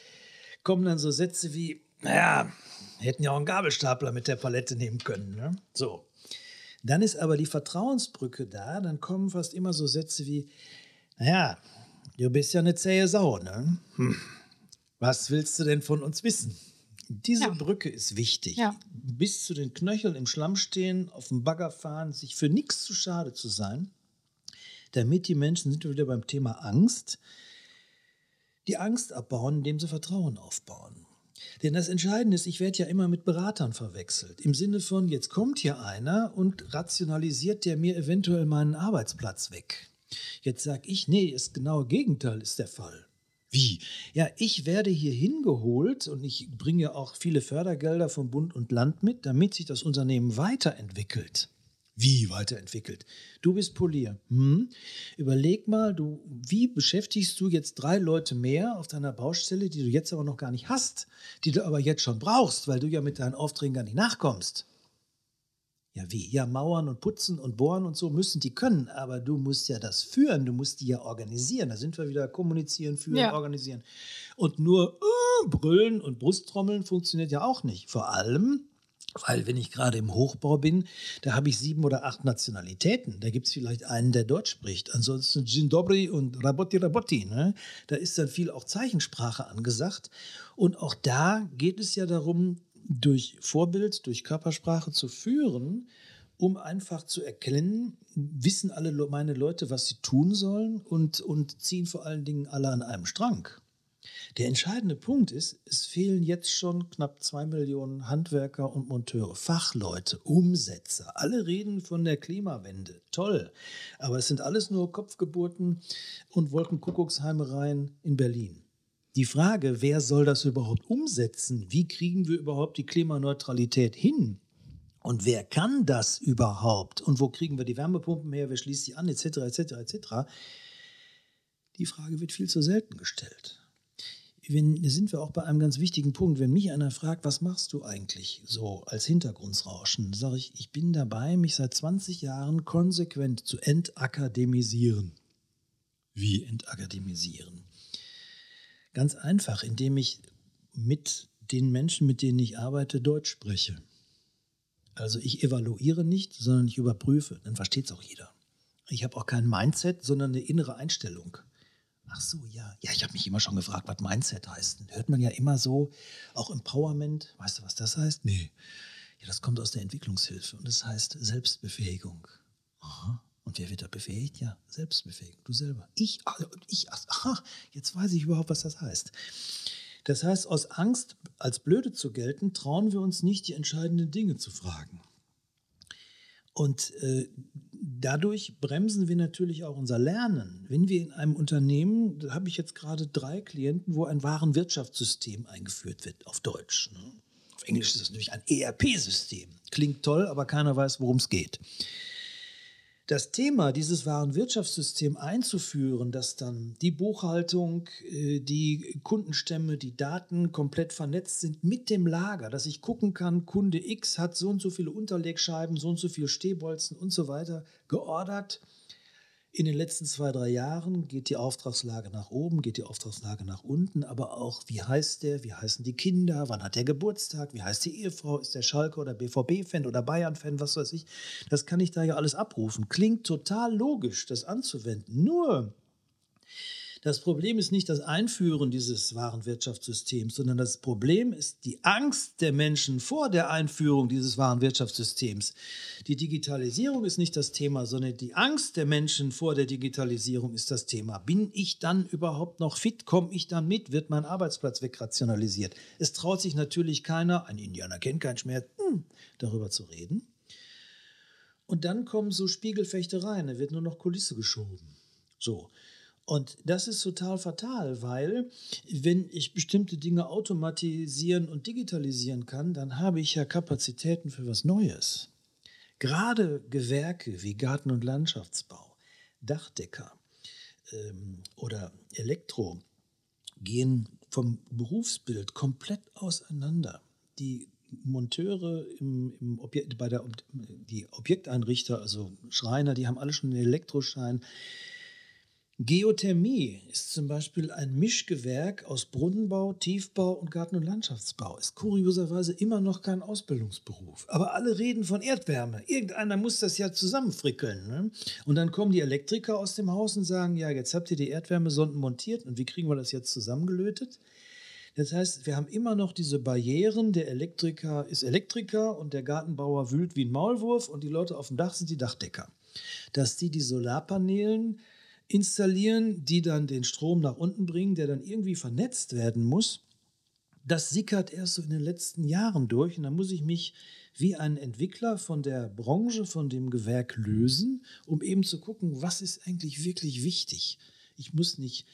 kommen dann so Sätze wie, naja, hätten ja auch einen Gabelstapler mit der Palette nehmen können. Ne? So. Dann ist aber die Vertrauensbrücke da, dann kommen fast immer so Sätze wie, naja, du bist ja eine zähe Sau, ne? Hm. Was willst du denn von uns wissen? Diese ja. Brücke ist wichtig. Ja. Bis zu den Knöcheln im Schlamm stehen, auf dem Bagger fahren, sich für nichts zu schade zu sein, damit die Menschen, sind wir wieder beim Thema Angst, die Angst abbauen, indem sie Vertrauen aufbauen. Denn das Entscheidende ist, ich werde ja immer mit Beratern verwechselt. Im Sinne von, jetzt kommt hier einer und rationalisiert der mir eventuell meinen Arbeitsplatz weg. Jetzt sage ich, nee, das genaue Gegenteil ist der Fall. Wie? Ja, ich werde hier hingeholt und ich bringe auch viele Fördergelder von Bund und Land mit, damit sich das Unternehmen weiterentwickelt. Wie weiterentwickelt? Du bist Polier. Hm? Überleg mal, du, wie beschäftigst du jetzt drei Leute mehr auf deiner Baustelle, die du jetzt aber noch gar nicht hast, die du aber jetzt schon brauchst, weil du ja mit deinen Aufträgen gar nicht nachkommst? Ja, wie? Ja, Mauern und Putzen und Bohren und so müssen die können, aber du musst ja das führen, du musst die ja organisieren. Da sind wir wieder kommunizieren, führen, ja. organisieren. Und nur uh, brüllen und Brusttrommeln funktioniert ja auch nicht. Vor allem, weil wenn ich gerade im Hochbau bin, da habe ich sieben oder acht Nationalitäten. Da gibt es vielleicht einen, der Deutsch spricht. Ansonsten Dzień dobry und Rabotti Rabotti. Ne? Da ist dann viel auch Zeichensprache angesagt. Und auch da geht es ja darum, durch Vorbild, durch Körpersprache zu führen, um einfach zu erkennen, wissen alle meine Leute, was sie tun sollen und, und ziehen vor allen Dingen alle an einem Strang. Der entscheidende Punkt ist, es fehlen jetzt schon knapp zwei Millionen Handwerker und Monteure, Fachleute, Umsetzer. Alle reden von der Klimawende. Toll. Aber es sind alles nur Kopfgeburten und Wolkenkuckucksheimereien in Berlin. Die Frage, wer soll das überhaupt umsetzen? Wie kriegen wir überhaupt die Klimaneutralität hin? Und wer kann das überhaupt? Und wo kriegen wir die Wärmepumpen her? Wer schließt sie an? Etc. etc. etc. Die Frage wird viel zu selten gestellt wenn, sind wir auch bei einem ganz wichtigen Punkt. Wenn mich einer fragt, was machst du eigentlich so als Hintergrundsrauschen, sage ich, ich bin dabei, mich seit 20 Jahren konsequent zu entakademisieren. Wie entakademisieren? Ganz einfach, indem ich mit den Menschen, mit denen ich arbeite, Deutsch spreche. Also ich evaluiere nicht, sondern ich überprüfe. Dann versteht es auch jeder. Ich habe auch kein Mindset, sondern eine innere Einstellung. Ach so, ja. Ja, ich habe mich immer schon gefragt, was Mindset heißt. Hört man ja immer so, auch Empowerment. Weißt du, was das heißt? Nee. Ja, das kommt aus der Entwicklungshilfe und das heißt Selbstbefähigung. Aha. Und wer wird da befähigt? Ja, Selbstbefähigung. Du selber. Ich, also, ich, aha, jetzt weiß ich überhaupt, was das heißt. Das heißt, aus Angst, als blöde zu gelten, trauen wir uns nicht, die entscheidenden Dinge zu fragen. Und äh, dadurch bremsen wir natürlich auch unser Lernen. Wenn wir in einem Unternehmen, da habe ich jetzt gerade drei Klienten, wo ein wahren Wirtschaftssystem eingeführt wird, auf Deutsch. Ne? Auf Englisch ist das natürlich ein ERP-System. Klingt toll, aber keiner weiß, worum es geht das Thema, dieses wahren Wirtschaftssystem einzuführen, dass dann die Buchhaltung, äh, die Kundenstämme, die Daten komplett vernetzt sind mit dem Lager, dass ich gucken kann, Kunde X hat so und so viele Unterlegscheiben, so und so viele Stehbolzen und so weiter geordert in den letzten zwei, drei Jahren geht die Auftragslage nach oben, geht die Auftragslage nach unten, aber auch, wie heißt der, wie heißen die Kinder, wann hat der Geburtstag, wie heißt die Ehefrau, ist der Schalke oder BVB-Fan oder Bayern-Fan, was weiß ich. Das kann ich da ja alles abrufen. Klingt total logisch, das anzuwenden. Nur, das Problem ist nicht das Einführen dieses wahren Wirtschaftssystems, sondern das Problem ist die Angst der Menschen vor der Einführung dieses wahren Wirtschaftssystems. Die Digitalisierung ist nicht das Thema, sondern die Angst der Menschen vor der Digitalisierung ist das Thema. Bin ich dann überhaupt noch fit? Komme ich dann mit? Wird mein Arbeitsplatz wegrationalisiert? Es traut sich natürlich keiner, ein Indianer kennt keinen Schmerz, hm, darüber zu reden. Und dann kommen so Spiegelfechtereien, da wird nur noch Kulisse geschoben. So. Und das ist total fatal, weil wenn ich bestimmte Dinge automatisieren und digitalisieren kann, dann habe ich ja Kapazitäten für was Neues. Gerade Gewerke wie Garten- und Landschaftsbau, Dachdecker ähm, oder Elektro gehen vom Berufsbild komplett auseinander. Die Monteure im, im Objekt, bei der die Objekteinrichter, also Schreiner, die haben alle schon einen Elektroschein. Geothermie ist zum Beispiel ein Mischgewerk aus Brunnenbau, Tiefbau und Garten- und Landschaftsbau. Ist kurioserweise immer noch kein Ausbildungsberuf. Aber alle reden von Erdwärme. Irgendeiner muss das ja zusammenfrickeln. Ne? Und dann kommen die Elektriker aus dem Haus und sagen, ja, jetzt habt ihr die Erdwärmesonden montiert und wie kriegen wir das jetzt zusammengelötet? Das heißt, wir haben immer noch diese Barrieren. Der Elektriker ist Elektriker und der Gartenbauer wühlt wie ein Maulwurf und die Leute auf dem Dach sind die Dachdecker. Dass die die Solarpanelen installieren, die dann den Strom nach unten bringen, der dann irgendwie vernetzt werden muss. Das sickert erst so in den letzten Jahren durch und dann muss ich mich wie ein Entwickler von der Branche, von dem Gewerk lösen, um eben zu gucken, was ist eigentlich wirklich wichtig. Ich muss nicht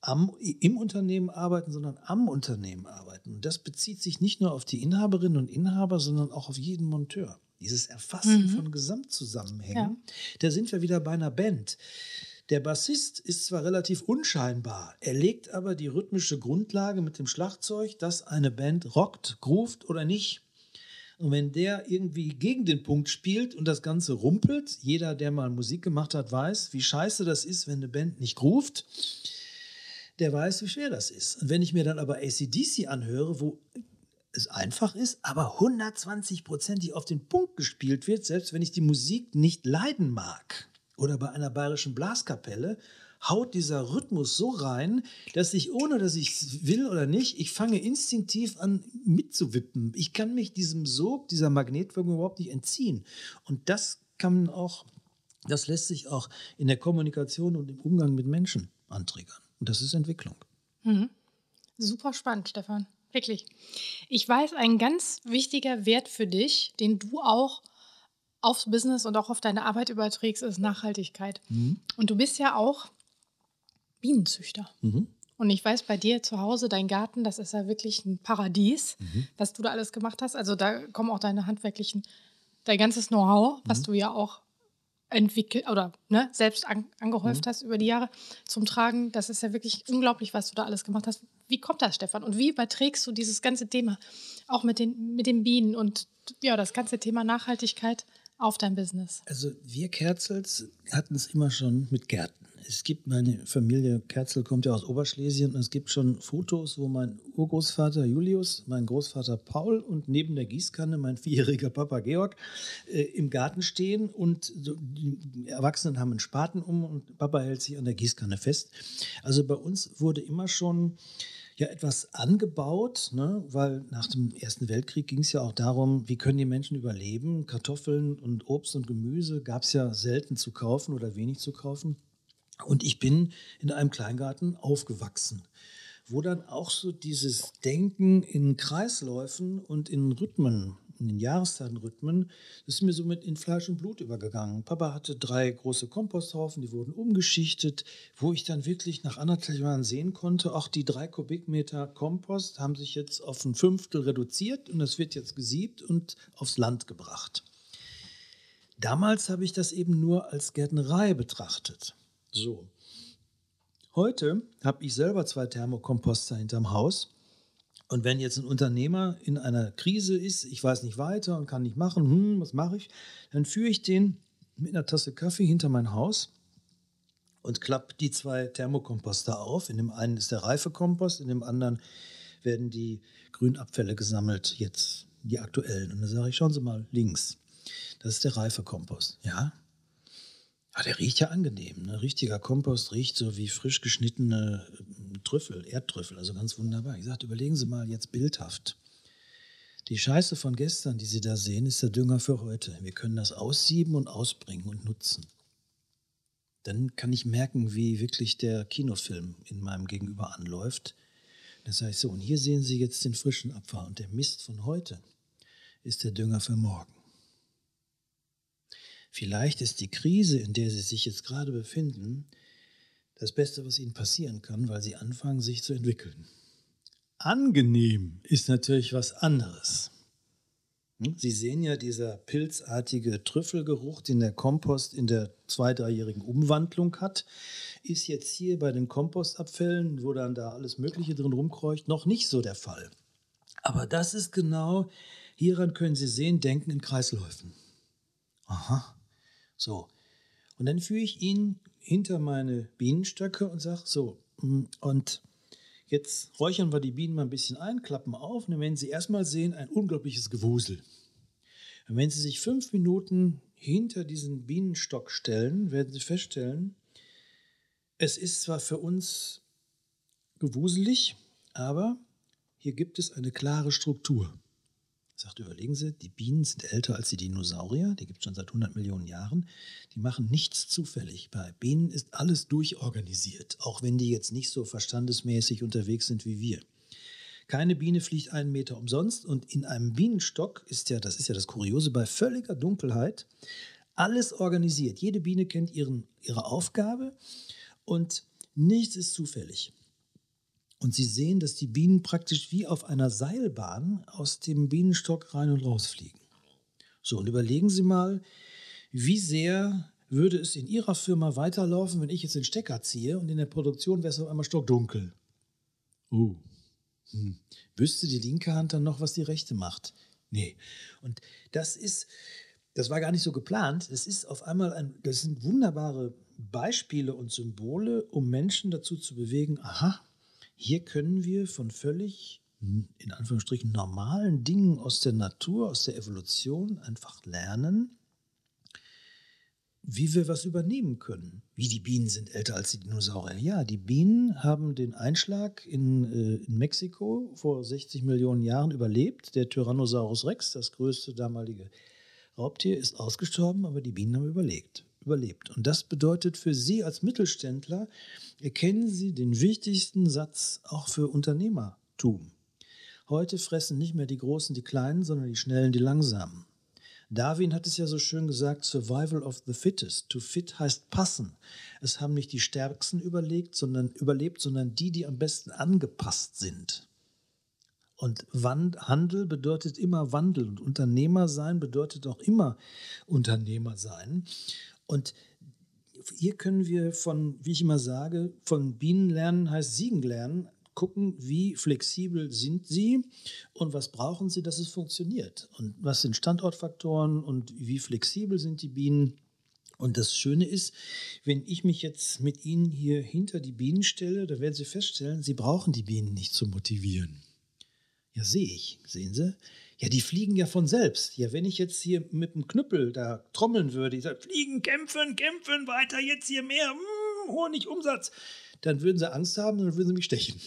am, im Unternehmen arbeiten, sondern am Unternehmen arbeiten. Und das bezieht sich nicht nur auf die Inhaberinnen und Inhaber, sondern auch auf jeden Monteur. Dieses Erfassen mhm. von Gesamtzusammenhängen. Ja. Da sind wir wieder bei einer Band. Der Bassist ist zwar relativ unscheinbar, er legt aber die rhythmische Grundlage mit dem Schlagzeug, dass eine Band rockt, groovt oder nicht. Und wenn der irgendwie gegen den Punkt spielt und das Ganze rumpelt, jeder, der mal Musik gemacht hat, weiß, wie scheiße das ist, wenn eine Band nicht groovt, der weiß, wie schwer das ist. Und wenn ich mir dann aber ACDC anhöre, wo es einfach ist, aber 120-prozentig auf den Punkt gespielt wird, selbst wenn ich die Musik nicht leiden mag, oder bei einer bayerischen Blaskapelle haut dieser Rhythmus so rein, dass ich, ohne dass ich es will oder nicht, ich fange instinktiv an mitzuwippen. Ich kann mich diesem Sog, dieser Magnetwirkung überhaupt nicht entziehen. Und das kann auch, das lässt sich auch in der Kommunikation und im Umgang mit Menschen antriggern. Und das ist Entwicklung. Mhm. Super spannend, Stefan. Wirklich. Ich weiß, ein ganz wichtiger Wert für dich, den du auch aufs Business und auch auf deine Arbeit überträgst, ist Nachhaltigkeit. Mhm. Und du bist ja auch Bienenzüchter. Mhm. Und ich weiß, bei dir zu Hause, dein Garten, das ist ja wirklich ein Paradies, mhm. was du da alles gemacht hast. Also da kommen auch deine handwerklichen, dein ganzes Know-how, was mhm. du ja auch entwickelt oder ne, selbst an, angehäuft mhm. hast über die Jahre zum Tragen. Das ist ja wirklich unglaublich, was du da alles gemacht hast. Wie kommt das, Stefan? Und wie überträgst du dieses ganze Thema auch mit den, mit den Bienen und ja, das ganze Thema Nachhaltigkeit auf dein Business? Also wir Kerzels hatten es immer schon mit Gärten. es gibt meine Familie Kerzel kommt ja aus Oberschlesien und es gibt schon Fotos, wo mein Urgroßvater Julius, mein Großvater Paul und neben der Gießkanne mein vierjähriger Papa Georg äh, im Garten stehen und so, die Erwachsenen haben einen Spaten um und Papa hält sich an der Gießkanne fest. Also bei uns wurde immer schon ja etwas angebaut, ne? weil nach dem Ersten Weltkrieg ging es ja auch darum, wie können die Menschen überleben. Kartoffeln und Obst und Gemüse gab es ja selten zu kaufen oder wenig zu kaufen. Und ich bin in einem Kleingarten aufgewachsen, wo dann auch so dieses Denken in Kreisläufen und in Rhythmen, in den Jahreszeitenrhythmen, das ist mir so mit in Fleisch und Blut übergegangen. Papa hatte drei große Komposthaufen, die wurden umgeschichtet, wo ich dann wirklich nach anderthalb Jahren sehen konnte, auch die drei Kubikmeter Kompost haben sich jetzt auf ein Fünftel reduziert und es wird jetzt gesiebt und aufs Land gebracht. Damals habe ich das eben nur als Gärtnerei betrachtet. So. Heute habe ich selber zwei Thermokomposter hinterm Haus. Und wenn jetzt ein Unternehmer in einer Krise ist, ich weiß nicht weiter und kann nicht machen, hm, was mache ich? Dann führe ich den mit einer Tasse Kaffee hinter mein Haus und klappe die zwei Thermokomposter auf. In dem einen ist der reife Kompost, in dem anderen werden die Grünabfälle gesammelt, jetzt die aktuellen. Und dann sage ich, schauen Sie mal links. Das ist der reife Kompost. Ja, Ah, der riecht ja angenehm. Ne? Richtiger Kompost riecht so wie frisch geschnittene äh, Trüffel, Erdtrüffel, also ganz wunderbar. Ich sagte, überlegen Sie mal jetzt bildhaft. Die Scheiße von gestern, die Sie da sehen, ist der Dünger für heute. Wir können das aussieben und ausbringen und nutzen. Dann kann ich merken, wie wirklich der Kinofilm in meinem Gegenüber anläuft. Sage ich so, und hier sehen Sie jetzt den frischen Abfall und der Mist von heute ist der Dünger für morgen. Vielleicht ist die Krise, in der Sie sich jetzt gerade befinden, das Beste, was Ihnen passieren kann, weil Sie anfangen, sich zu entwickeln. Angenehm ist natürlich was anderes. Hm? Sie sehen ja dieser pilzartige Trüffelgeruch, den der Kompost in der zwei-, dreijährigen Umwandlung hat, ist jetzt hier bei den Kompostabfällen, wo dann da alles Mögliche drin rumkreucht, noch nicht so der Fall. Aber das ist genau, hieran können Sie sehen, Denken in Kreisläufen. Aha. So. Und dann führe ich ihn hinter meine Bienenstöcke und sage so, mm, und jetzt räuchern wir die Bienen mal ein bisschen ein, klappen auf und dann werden Sie erstmal sehen, ein unglaubliches Gewusel. Und wenn Sie sich fünf Minuten hinter diesen Bienenstock stellen, werden Sie feststellen, es ist zwar für uns gewuselig, aber hier gibt es eine klare Struktur sagt, überlegen Sie, die Bienen sind älter als die Dinosaurier, die gibt es schon seit 100 Millionen Jahren. Die machen nichts zufällig. Bei Bienen ist alles durchorganisiert, auch wenn die jetzt nicht so verstandesmäßig unterwegs sind wie wir. Keine Biene fliegt einen Meter umsonst und in einem Bienenstock ist ja, das ist ja das Kuriose, bei völliger Dunkelheit alles organisiert. Jede Biene kennt ihren, ihre Aufgabe und nichts ist zufällig. Und Sie sehen, dass die Bienen praktisch wie auf einer Seilbahn aus dem Bienenstock rein und raus fliegen. So, und überlegen Sie mal, wie sehr würde es in Ihrer Firma weiterlaufen, wenn ich jetzt den Stecker ziehe und in der Produktion wäre es auf einmal stockdunkel? Uh. Hm. Wüsste die linke Hand dann noch, was die rechte macht? Nee. Und das ist, das war gar nicht so geplant. Das ist auf einmal ein, das sind wunderbare Beispiele und Symbole, um Menschen dazu zu bewegen, aha, hier können wir von völlig, in Anführungsstrichen, normalen Dingen aus der Natur, aus der Evolution einfach lernen, wie wir was übernehmen können. Wie die Bienen sind älter als die Dinosaurier. Ja, die Bienen haben den Einschlag in, äh, in Mexiko vor 60 Millionen Jahren überlebt. Der Tyrannosaurus Rex, das größte damalige Raubtier, ist ausgestorben, aber die Bienen haben überlebt überlebt. Und das bedeutet für Sie als Mittelständler, erkennen Sie den wichtigsten Satz auch für Unternehmertum. Heute fressen nicht mehr die Großen die Kleinen, sondern die Schnellen die Langsamen. Darwin hat es ja so schön gesagt, Survival of the Fittest. To fit heißt passen. Es haben nicht die Stärksten überlegt, sondern, überlebt, sondern die, die am besten angepasst sind. Und Handel bedeutet immer Wandel und Unternehmer sein bedeutet auch immer Unternehmer sein. Und hier können wir von, wie ich immer sage, von Bienen lernen heißt Siegen lernen, gucken, wie flexibel sind sie und was brauchen sie, dass es funktioniert. Und was sind Standortfaktoren und wie flexibel sind die Bienen Und das Schöne ist, wenn ich mich jetzt mit Ihnen hier hinter die Bienen stelle, dann werden Sie feststellen, Sie brauchen die Bienen nicht zu motivieren. Ja, sehe ich, sehen Sie? Ja, die fliegen ja von selbst. Ja, wenn ich jetzt hier mit dem Knüppel da trommeln würde, ich sage, fliegen, kämpfen, kämpfen, weiter, jetzt hier mehr, mm, Honig, Umsatz, dann würden sie Angst haben und dann würden sie mich stechen.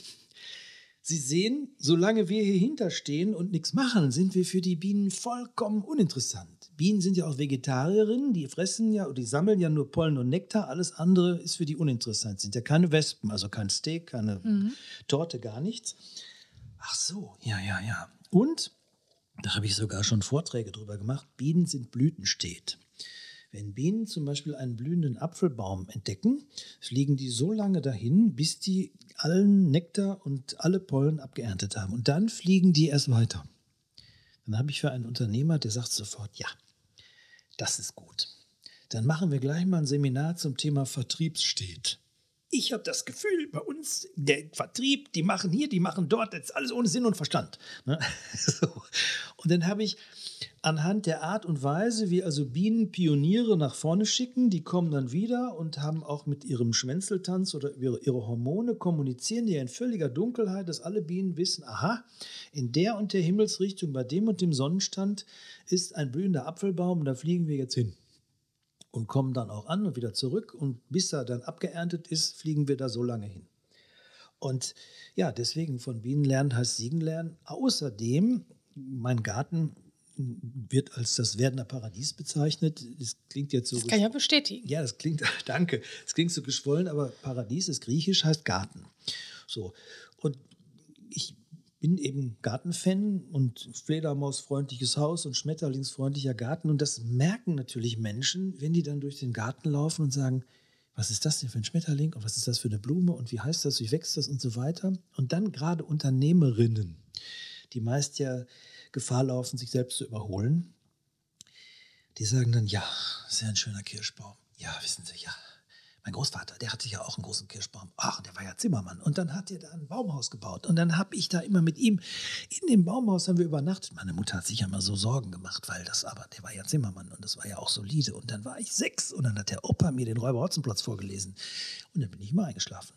Sie sehen, solange wir hier hinterstehen und nichts machen, sind wir für die Bienen vollkommen uninteressant. Bienen sind ja auch Vegetarierinnen, die fressen ja, die sammeln ja nur Pollen und Nektar, alles andere ist für die uninteressant. Sind ja keine Wespen, also kein Steak, keine mhm. Torte, gar nichts. Ach so, ja, ja, ja. Und, da habe ich sogar schon Vorträge drüber gemacht, Bienen sind Blütenstet. Wenn Bienen zum Beispiel einen blühenden Apfelbaum entdecken, fliegen die so lange dahin, bis die allen Nektar und alle Pollen abgeerntet haben. Und dann fliegen die erst weiter. Dann habe ich für einen Unternehmer, der sagt sofort, ja, das ist gut. Dann machen wir gleich mal ein Seminar zum Thema Vertriebsstet. Ich habe das Gefühl, bei uns, der Vertrieb, die machen hier, die machen dort, das ist alles ohne Sinn und Verstand. Ne? So. Und dann habe ich anhand der Art und Weise, wie also Bienen Pioniere nach vorne schicken, die kommen dann wieder und haben auch mit ihrem Schwänzeltanz oder ihre, Hormone kommunizieren die in völliger Dunkelheit, dass alle Bienen wissen, aha, in der und der Himmelsrichtung, bei dem und dem Sonnenstand ist ein blühender Apfelbaum da fliegen wir jetzt hin und kommen dann auch an und wieder zurück. Und bis er dann abgeerntet ist, fliegen wir da so lange hin. Und ja, deswegen von Bienen lernen heißt Siegen lernen. Außerdem, mein Garten wird als das Werdener Paradies bezeichnet. Das klingt jetzt so. Das kann ich ja bestätigen. Ja, das klingt, danke. Das klingt so geschwollen, aber Paradies ist griechisch, heißt Garten. So. Und ich bin eben Gartenfan und Fledermausfreundliches Haus und Schmetterlingsfreundlicher Garten. Und das merken natürlich Menschen, wenn die dann durch den Garten laufen und sagen, was ist das denn für ein Schmetterling und was ist das für eine Blume und wie heißt das, wie wächst das und so weiter. Und dann gerade Unternehmerinnen, die meist ja Gefahr laufen, sich selbst zu überholen, die sagen dann, ja, sehr ein schöner Kirschbaum. Ja, wissen Sie, ja, mein Großvater, der hatte ja auch einen großen Kirschbaum. Ach, der war ja Zimmermann. Und dann hat er da ein Baumhaus gebaut. Und dann habe ich da immer mit ihm in dem Baumhaus haben wir übernachtet. Meine Mutter hat sich ja immer so Sorgen gemacht, weil das aber, der war ja Zimmermann und das war ja auch solide. Und dann war ich sechs und dann hat der Opa mir den Räuber Hotzenplotz vorgelesen. Und dann bin ich mal eingeschlafen.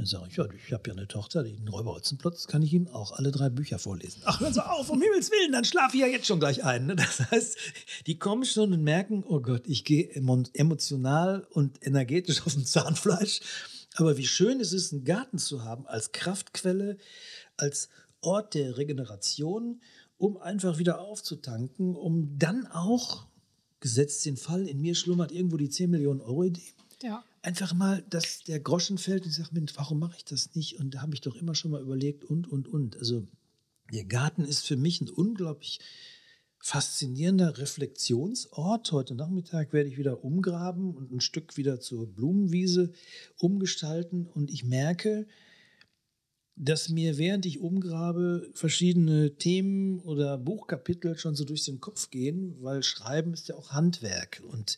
Dann sage ich, ja, ich habe ja eine Tochter, den Räuber Hotzenplotz, kann ich Ihnen auch alle drei Bücher vorlesen. Ach, hören Sie auf, um Himmels Willen, dann schlafe ich ja jetzt schon gleich ein. Ne? Das heißt, die kommen schon und merken, oh Gott, ich gehe emotional und energetisch auf dem Zahnfleisch. Aber wie schön ist es, einen Garten zu haben als Kraftquelle, als Ort der Regeneration, um einfach wieder aufzutanken, um dann auch, gesetzt den Fall, in mir schlummert irgendwo die 10 Millionen Euro Idee. Ja einfach mal, dass der Groschen fällt und ich sage, warum mache ich das nicht? Und da habe ich doch immer schon mal überlegt und, und, und. Also der Garten ist für mich ein unglaublich faszinierender Reflexionsort. Heute Nachmittag werde ich wieder umgraben und ein Stück wieder zur Blumenwiese umgestalten. Und ich merke, dass mir, während ich umgrabe, verschiedene Themen oder Buchkapitel schon so durch den Kopf gehen, weil Schreiben ist ja auch Handwerk. Und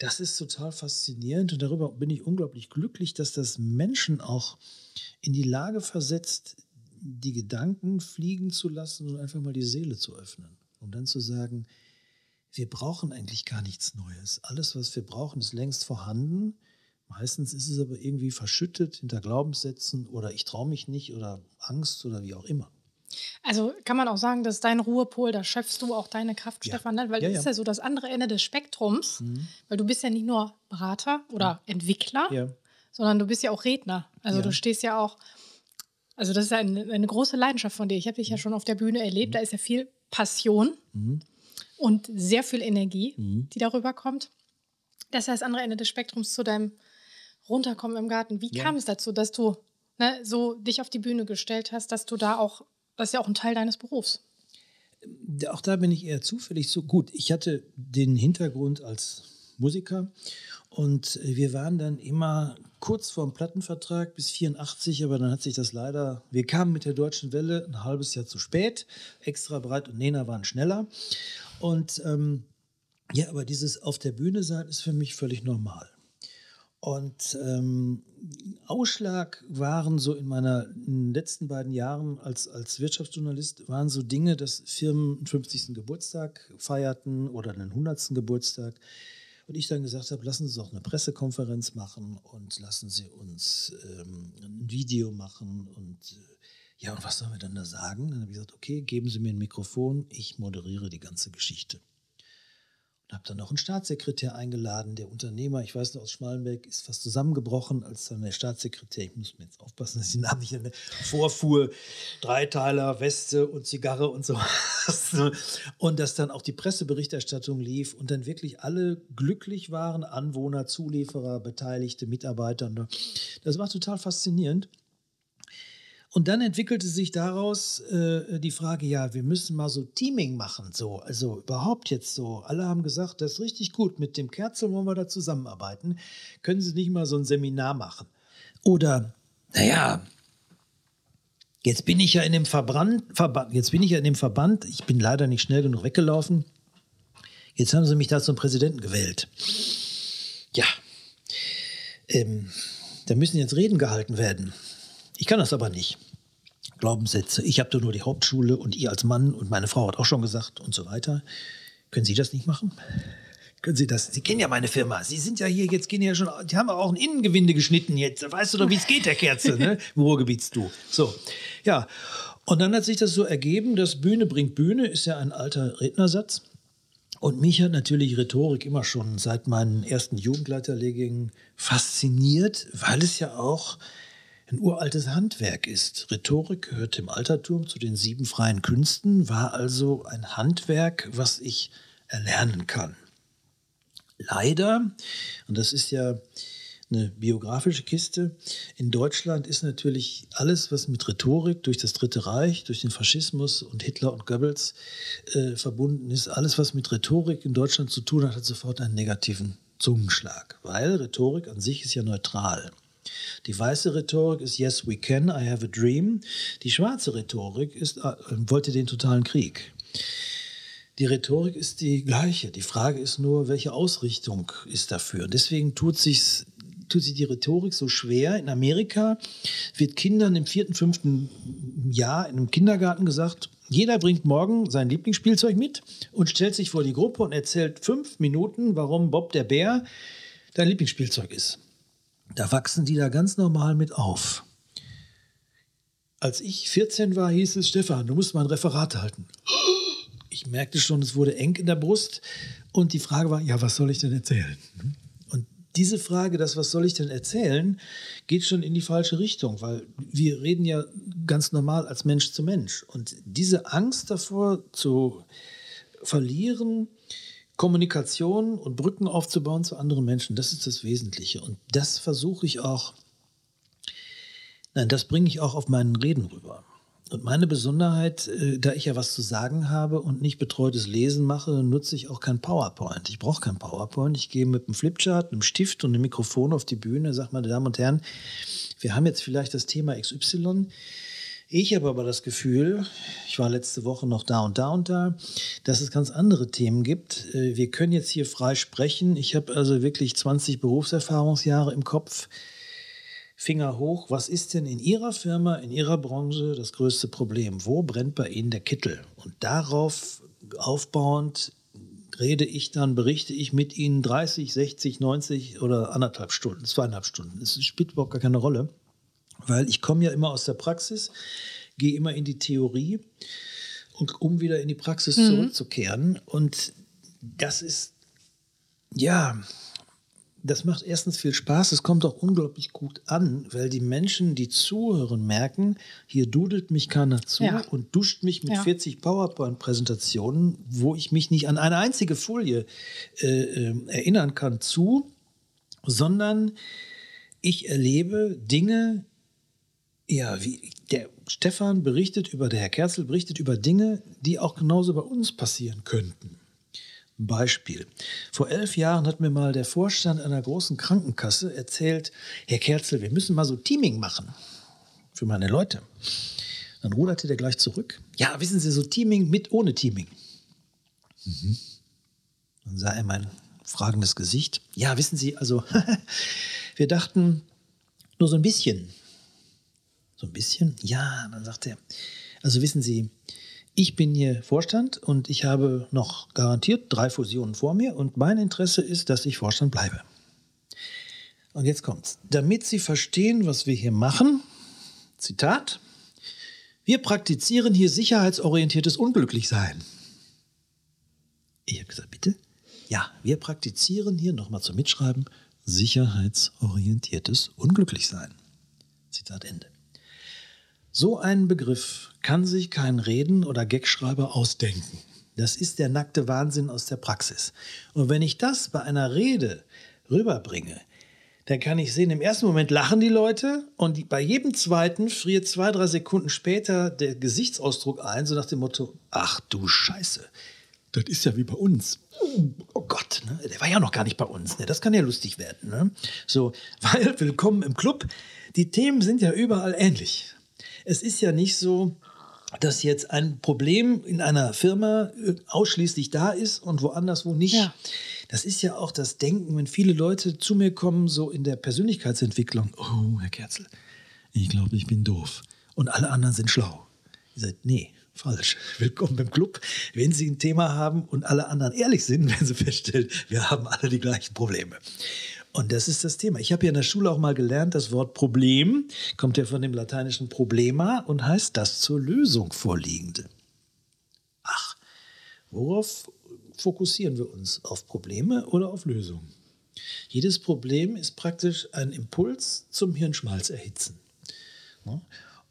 das ist total faszinierend und darüber bin ich unglaublich glücklich, dass das Menschen auch in die Lage versetzt, die Gedanken fliegen zu lassen und einfach mal die Seele zu öffnen. Um dann zu sagen, wir brauchen eigentlich gar nichts Neues. Alles, was wir brauchen, ist längst vorhanden. Meistens ist es aber irgendwie verschüttet hinter Glaubenssätzen oder ich traue mich nicht oder Angst oder wie auch immer. Also kann man auch sagen, dass dein Ruhepol, da schöpfst du auch deine Kraft, ja. Stefan, ne? weil ja, das ist ja so das andere Ende des Spektrums, mhm. weil du bist ja nicht nur Berater oder Entwickler, sondern du bist ja auch Redner. Also du stehst ja auch, also das ist eine, eine große Leidenschaft von dir. Ich habe dich ja mhm. schon auf der Bühne erlebt, mhm. da ist ja viel Passion mhm. und sehr viel Energie, mhm. die darüber kommt. Das ist ja das andere Ende des Spektrums zu deinem Runterkommen im Garten. Wie kam es dazu, dass du ne, so dich auf die Bühne gestellt hast, dass du da auch das ist ja auch ein Teil deines Berufs. Auch da bin ich eher zufällig so gut. Ich hatte den Hintergrund als Musiker und wir waren dann immer kurz vor dem Plattenvertrag bis 84, aber dann hat sich das leider, wir kamen mit der Deutschen Welle ein halbes Jahr zu spät. Extra Breit und Nena waren schneller. Und ähm, ja, aber dieses auf der Bühne sein ist für mich völlig normal. Und ähm, Ausschlag waren so in meiner in letzten beiden Jahren als, als Wirtschaftsjournalist, waren so Dinge, dass Firmen einen 50. Geburtstag feierten oder einen 100. Geburtstag. Und ich dann gesagt habe, lassen Sie doch eine Pressekonferenz machen und lassen Sie uns ähm, ein Video machen und äh, ja, und was sollen wir dann da sagen? Dann habe ich gesagt, okay, geben Sie mir ein Mikrofon, ich moderiere die ganze Geschichte. Und habe dann noch einen Staatssekretär eingeladen, der Unternehmer, ich weiß noch aus Schmalenberg, ist fast zusammengebrochen, als dann der Staatssekretär, ich muss mir jetzt aufpassen, dass ich den Namen nicht nenne, vorfuhr, Dreiteiler, Weste und Zigarre und so. und dass dann auch die Presseberichterstattung lief und dann wirklich alle glücklich waren, Anwohner, Zulieferer, Beteiligte, Mitarbeiter. Das war total faszinierend. Und dann entwickelte sich daraus äh, die Frage, ja, wir müssen mal so Teaming machen, so, also überhaupt jetzt so. Alle haben gesagt, das ist richtig gut, mit dem Kerzel wollen wir da zusammenarbeiten. Können Sie nicht mal so ein Seminar machen? Oder, naja, jetzt bin ich ja in dem Verband, Verband, jetzt bin ich ja in dem Verband, ich bin leider nicht schnell genug weggelaufen. Jetzt haben Sie mich da zum Präsidenten gewählt. Ja, ähm, da müssen jetzt Reden gehalten werden. Ich kann das aber nicht. Glaubenssätze. Ich habe da nur die Hauptschule und ihr als Mann und meine Frau hat auch schon gesagt und so weiter. Können Sie das nicht machen? Können Sie das? Sie kennen ja meine Firma. Sie sind ja hier, jetzt gehen ja schon, die haben auch ein Innengewinde geschnitten jetzt. Da weißt du doch, wie es geht, der Kerze, ne? Im Ruhrgebietst du. So, ja. Und dann hat sich das so ergeben, dass Bühne bringt Bühne, ist ja ein alter Rednersatz. Und mich hat natürlich Rhetorik immer schon seit meinen ersten Jugendleiterlehrgängen fasziniert, weil es ja auch ein uraltes Handwerk ist. Rhetorik gehört im Altertum zu den sieben freien Künsten, war also ein Handwerk, was ich erlernen kann. Leider, und das ist ja eine biografische Kiste, in Deutschland ist natürlich alles, was mit Rhetorik durch das Dritte Reich, durch den Faschismus und Hitler und Goebbels äh, verbunden ist, alles, was mit Rhetorik in Deutschland zu tun hat, hat sofort einen negativen Zungenschlag, weil Rhetorik an sich ist ja neutral. Die weiße Rhetorik ist Yes, we can, I have a dream. Die schwarze Rhetorik ist, äh, wollte den totalen Krieg. Die Rhetorik ist die gleiche. Die Frage ist nur, welche Ausrichtung ist dafür. deswegen tut sich tut sich die Rhetorik so schwer. In Amerika wird Kindern im vierten, fünften Jahr in einem Kindergarten gesagt, jeder bringt morgen sein Lieblingsspielzeug mit und stellt sich vor die Gruppe und erzählt fünf Minuten, warum Bob der Bär dein Lieblingsspielzeug ist. Da wachsen die da ganz normal mit auf. Als ich 14 war, hieß es, Stefan, du musst mal ein Referat halten. Ich merkte schon, es wurde eng in der Brust. Und die Frage war, ja, was soll ich denn erzählen? Und diese Frage, das, was soll ich denn erzählen, geht schon in die falsche Richtung, weil wir reden ja ganz normal als Mensch zu Mensch. Und diese Angst davor zu verlieren, Kommunikation und Brücken aufzubauen zu anderen Menschen, das ist das Wesentliche. Und das versuche ich auch, nein, das bringe ich auch auf meinen Reden rüber. Und meine Besonderheit, äh, da ich ja was zu sagen habe und nicht betreutes Lesen mache, nutze ich auch kein PowerPoint. Ich brauche kein PowerPoint. Ich gehe mit einem Flipchart, einem Stift und einem Mikrofon auf die Bühne, sage meine Damen und Herren, wir haben jetzt vielleicht das Thema XY. Ich habe aber das Gefühl, ich war letzte Woche noch da und da und da, dass es ganz andere Themen gibt. Äh, wir können jetzt hier frei sprechen. Ich habe also wirklich 20 Berufserfahrungsjahre im Kopf. Finger hoch, was ist denn in Ihrer Firma, in Ihrer Branche das größte Problem? Wo brennt bei Ihnen der Kittel? Und darauf aufbauend rede ich dann, berichte ich mit Ihnen 30, 60, 90 oder anderthalb Stunden, zweieinhalb Stunden. Es spielt überhaupt gar keine Rolle. Weil ich komme ja immer aus der Praxis, gehe immer in die Theorie, und, um wieder in die Praxis mhm. zurückzukehren. Und das ist, ja, das macht erstens viel Spaß, es kommt auch unglaublich gut an, weil die Menschen, die zuhören, merken, hier dudelt mich keiner zu ja. und duscht mich mit ja. 40 PowerPoint-Präsentationen, wo ich mich nicht an eine einzige Folie äh, äh, erinnern kann, zu, sondern ich erlebe Dinge, ja, wie der Stefan berichtet über, der Herr Kerzel berichtet über Dinge, die auch genauso bei uns passieren könnten. Beispiel. Vor elf Jahren hat mir mal der Vorstand einer großen Krankenkasse erzählt, Herr Kerzel, wir müssen mal so Teaming machen für meine Leute. Dann ruderte der gleich zurück. Ja, wissen Sie, so Teaming mit ohne Teaming. Mhm. Dann sah er mein fragendes Gesicht. Ja, wissen Sie, also wir dachten nur so ein bisschen. So ein bisschen? Ja, dann sagt er, also wissen Sie, Ich bin hier Vorstand und ich habe noch garantiert drei Fusionen vor mir und mein Interesse ist, dass ich Vorstand bleibe. Und jetzt kommt's. Damit Sie verstehen, was wir hier machen, Zitat, wir praktizieren hier sicherheitsorientiertes Unglücklichsein. Ich habe gesagt, bitte? Ja, wir praktizieren hier, nochmal zum Mitschreiben, sicherheitsorientiertes Unglücklichsein. Zitat Ende. So einen Begriff kann sich kein Reden- oder Gagschreiber ausdenken. Das ist der nackte Wahnsinn aus der Praxis. Und wenn ich das bei einer Rede rüberbringe, dann kann ich sehen, im ersten Moment lachen die Leute und bei jedem zweiten friert zwei, drei Sekunden später der Gesichtsausdruck ein, so nach dem Motto, ach du Scheiße, das ist ja wie bei uns. Oh Gott, ne? der war ja noch gar nicht bei uns. Ne? Das kann ja lustig werden. Ne? So, weil willkommen im Club. Die Themen sind ja überall ähnlich. Es ist ja nicht so, dass jetzt ein Problem in einer Firma äh, ausschließlich da ist und woanders wo nicht. Ja. Das ist ja auch das Denken, wenn viele Leute zu mir kommen, so in der Persönlichkeitsentwicklung. Oh, Herr Kerzel, ich glaube, ich bin doof. Und alle anderen sind schlau. Ihr seid, nee, falsch. Willkommen im Club. Wenn Sie ein Thema haben und alle anderen ehrlich sind, werden Sie feststellen, wir haben alle die gleichen Probleme. Und das ist das Thema. Ich habe ja in der Schule auch mal gelernt, das Wort Problem kommt ja von dem lateinischen Problema und heißt das zur Lösung vorliegende. Ach, worauf fokussieren wir uns? Auf Probleme oder auf Lösungen? Jedes Problem ist praktisch ein Impuls zum Hirnschmalz erhitzen.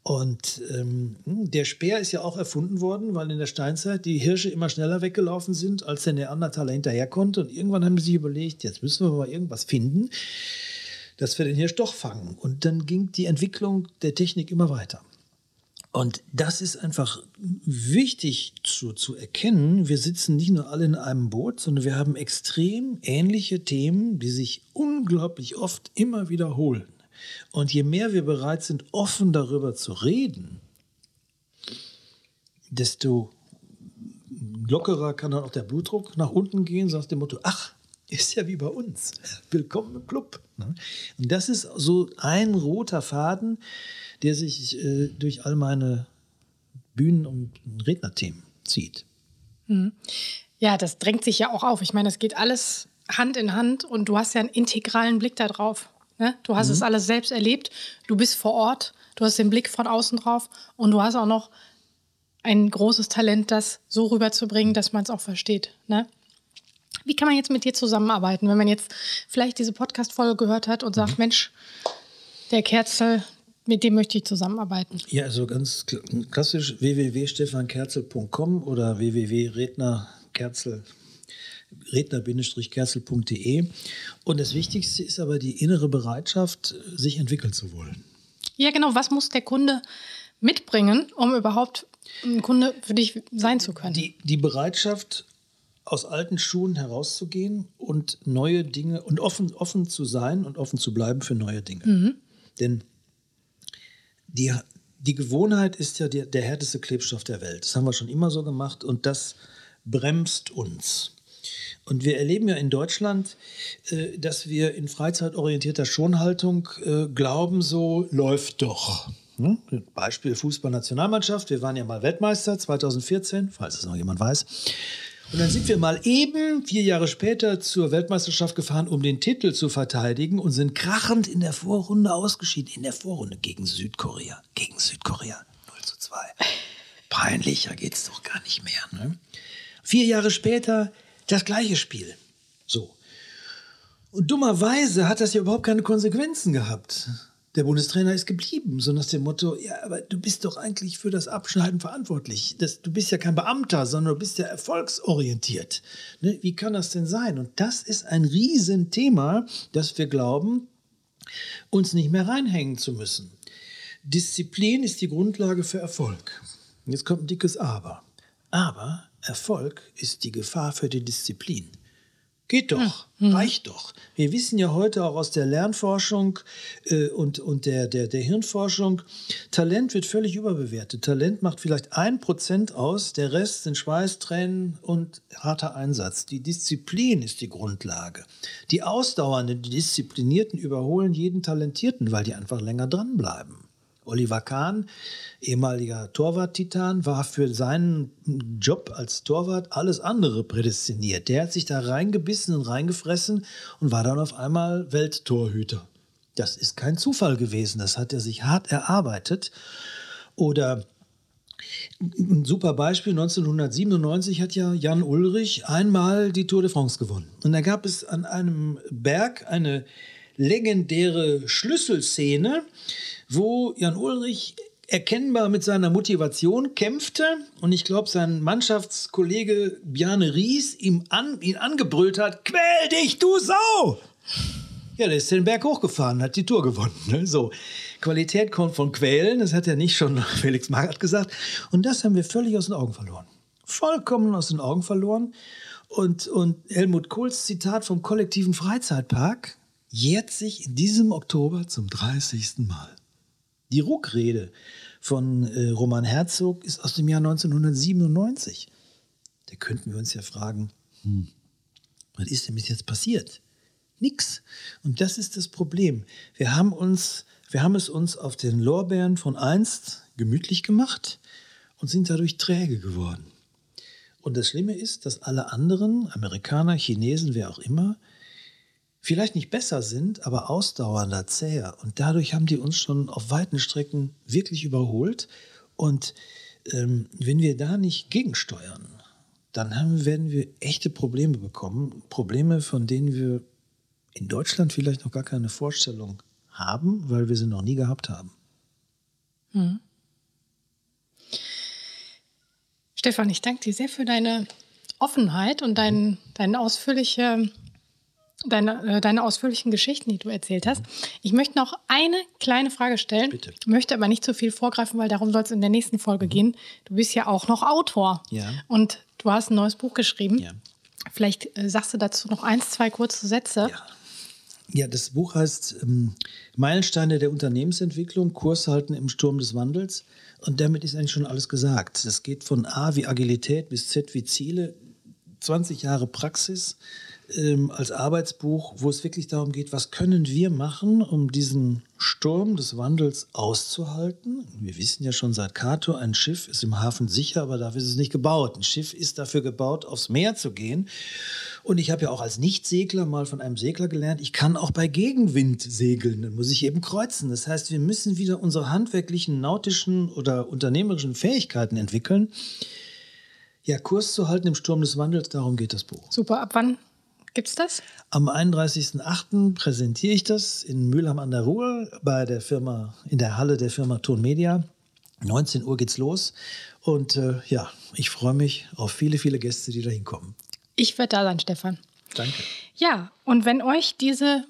Und ähm, der Speer ist ja auch erfunden worden, weil in der Steinzeit die Hirsche immer schneller weggelaufen sind, als der Neandertaler hinterher konnte. Und irgendwann haben sie sich überlegt, jetzt müssen wir mal irgendwas finden, dass wir den Hirsch doch fangen. Und dann ging die Entwicklung der Technik immer weiter. Und das ist einfach wichtig zu, zu erkennen. Wir sitzen nicht nur alle in einem Boot, sondern wir haben extrem ähnliche Themen, die sich unglaublich oft immer wiederholen. Und je mehr wir bereit sind, offen darüber zu reden, desto lockerer kann dann auch der Blutdruck nach unten gehen, so nach dem Motto, ach, ist ja wie bei uns. Willkommen im Club. Ne? Und das ist so ein roter Faden, der sich äh, durch all meine Bühnen- und Rednerthemen zieht. Mhm. Ja, das drängt sich ja auch auf. Ich meine, es geht alles Hand in Hand und du hast ja einen integralen Blick darauf. Ne? Du hast mhm. es alles selbst erlebt, du bist vor Ort, du hast den Blick von außen drauf und du hast auch noch ein großes Talent, das so rüberzubringen, dass man es auch versteht. Ne? Wie kann man jetzt mit dir zusammenarbeiten, wenn man jetzt vielleicht diese Podcast-Folge gehört hat und sagt, mhm. Mensch, der Kerzel, mit dem möchte ich zusammenarbeiten? Ja, also ganz klassisch www.stefankerzel.com oder www.rednerkerzel.com redner-kerzel.de. Und das Wichtigste ist aber die innere Bereitschaft, sich entwickeln zu wollen. Ja, genau. Was muss der Kunde mitbringen, um überhaupt ein Kunde für dich sein zu können? Die, die Bereitschaft, aus alten Schuhen herauszugehen und neue Dinge und offen, offen zu sein und offen zu bleiben für neue Dinge. Mhm. Denn die, die Gewohnheit ist ja der, der härteste Klebstoff der Welt. Das haben wir schon immer so gemacht und das bremst uns. Und wir erleben ja in Deutschland, äh, dass wir in freizeitorientierter Schonhaltung äh, glauben, so läuft doch. Hm? Beispiel Fußballnationalmannschaft. Wir waren ja mal Weltmeister 2014, falls es noch jemand weiß. Und dann sind wir mal eben vier Jahre später zur Weltmeisterschaft gefahren, um den Titel zu verteidigen und sind krachend in der Vorrunde ausgeschieden. In der Vorrunde gegen Südkorea. Gegen Südkorea 0 zu 2. Peinlicher geht's doch gar nicht mehr. Ne? Vier Jahre später das gleiche Spiel. So. Und dummerweise hat das ja überhaupt keine Konsequenzen gehabt. Der Bundestrainer ist geblieben, so nach dem Motto, ja, aber du bist doch eigentlich für das Abschneiden verantwortlich. Das, du bist ja kein Beamter, sondern du bist ja erfolgsorientiert. Ne? Wie kann das denn sein? Und das ist ein Riesenthema, dass wir glauben, uns nicht mehr reinhängen zu müssen. Disziplin ist die Grundlage für Erfolg. Jetzt kommt ein dickes Aber. Aber Erfolg ist die Gefahr für die Disziplin. Geht doch, mhm. reicht doch. Wir wissen ja heute auch aus der Lernforschung äh, und, und der, der, der Hirnforschung, Talent wird völlig überbewertet. Talent macht vielleicht ein Prozent aus, der Rest sind Schweiß, Tränen und harter Einsatz. Die Disziplin ist die Grundlage. Die Ausdauernden, die Disziplinierten überholen jeden Talentierten, weil die einfach länger dranbleiben. Oliver Kahn, ehemaliger Torwart-Titan, war für seinen Job als Torwart alles andere prädestiniert. Der hat sich da reingebissen und reingefressen und war dann auf einmal Welttorhüter. Das ist kein Zufall gewesen, das hat er sich hart erarbeitet. Oder ein super Beispiel, 1997 hat ja Jan Ulrich einmal die Tour de France gewonnen. Und da gab es an einem Berg eine legendäre Schlüsselszene, wo Jan Ulrich erkennbar mit seiner Motivation kämpfte und ich glaube, sein Mannschaftskollege Bjarne Ries ihm an, ihn angebrüllt hat, quäl dich, du Sau! Ja, der ist den Berg hochgefahren, hat die Tour gewonnen. Ne? So, Qualität kommt von Quälen, das hat ja nicht schon Felix Magath gesagt. Und das haben wir völlig aus den Augen verloren. Vollkommen aus den Augen verloren. Und, und Helmut Kohls Zitat vom kollektiven Freizeitpark jährt sich in diesem Oktober zum 30. Mal. Die Ruckrede von äh, Roman Herzog ist aus dem Jahr 1997. Da könnten wir uns ja fragen, hm, was ist denn bis jetzt passiert? Nix. Und das ist das Problem. Wir haben, uns, wir haben es uns auf den Lorbeeren von einst gemütlich gemacht und sind dadurch träge geworden. Und das Schlimme ist, dass alle anderen, Amerikaner, Chinesen, wer auch immer, vielleicht nicht besser sind, aber ausdauernder, zäher. Und dadurch haben die uns schon auf weiten Strecken wirklich überholt. Und ähm, wenn wir da nicht gegensteuern, dann haben, werden wir echte Probleme bekommen. Probleme, von denen wir in Deutschland vielleicht noch gar keine Vorstellung haben, weil wir sie noch nie gehabt haben. Hm. Stefan, ich danke dir sehr für deine Offenheit und dein, deine, ausführliche, deine, äh, deine ausführlichen Geschichten, die du erzählt hast. Ich möchte noch eine kleine Frage stellen, Bitte. möchte aber nicht zu viel vorgreifen, weil darum soll es in der nächsten Folge mhm. gehen. Du bist ja auch noch Autor ja. und du hast ein neues Buch geschrieben. Ja. Vielleicht äh, sagst du dazu noch eins, zwei kurze Sätze. Ja. Ja, das Buch heißt ähm, Meilensteine der Unternehmensentwicklung, Kurs halten im Sturm des Wandels. Und damit ist eigentlich schon alles gesagt. Das geht von A wie Agilität bis Z wie Ziele. 20 Jahre Praxis ähm, als Arbeitsbuch, wo es wirklich darum geht, was können wir machen, um diesen Sturm des Wandels auszuhalten. Wir wissen ja schon seit Cato, ein Schiff ist im Hafen sicher, aber dafür ist es nicht gebaut. Ein Schiff ist dafür gebaut, aufs Meer zu gehen. Und ich habe ja auch als Nichtsegler mal von einem Segler gelernt, ich kann auch bei Gegenwind segeln. Dann muss ich eben kreuzen. Das heißt, wir müssen wieder unsere handwerklichen, nautischen oder unternehmerischen Fähigkeiten entwickeln. Ja, Kurs zu halten im Sturm des Wandels, darum geht das Buch. Super. Ab wann Gibt es das? Am 31.08. präsentiere ich das in Mülheim an der Ruhr bei der Firma, in der Halle der Firma Ton Media. 19 Uhr geht's los. Und äh, ja, ich freue mich auf viele, viele Gäste, die da hinkommen. Ich werde da sein, Stefan. Danke. Ja, und wenn euch diese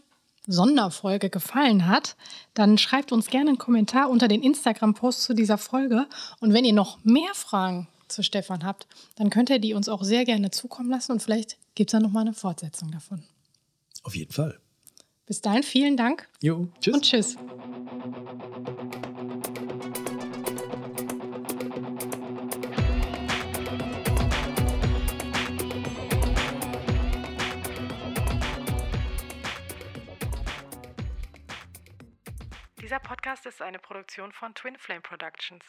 Sonderfolge gefallen hat, dann schreibt uns gerne einen Kommentar unter den Instagram-Post zu dieser Folge. Und wenn ihr noch mehr Fragen zu Stefan habt, dann könnt ihr die uns auch sehr gerne zukommen lassen und vielleicht gibt es dann nochmal eine Fortsetzung davon. Auf jeden Fall. Bis dahin, vielen Dank. Jo, tschüss. Und tschüss. Dieser Podcast ist eine Produktion von Twin Flame Productions.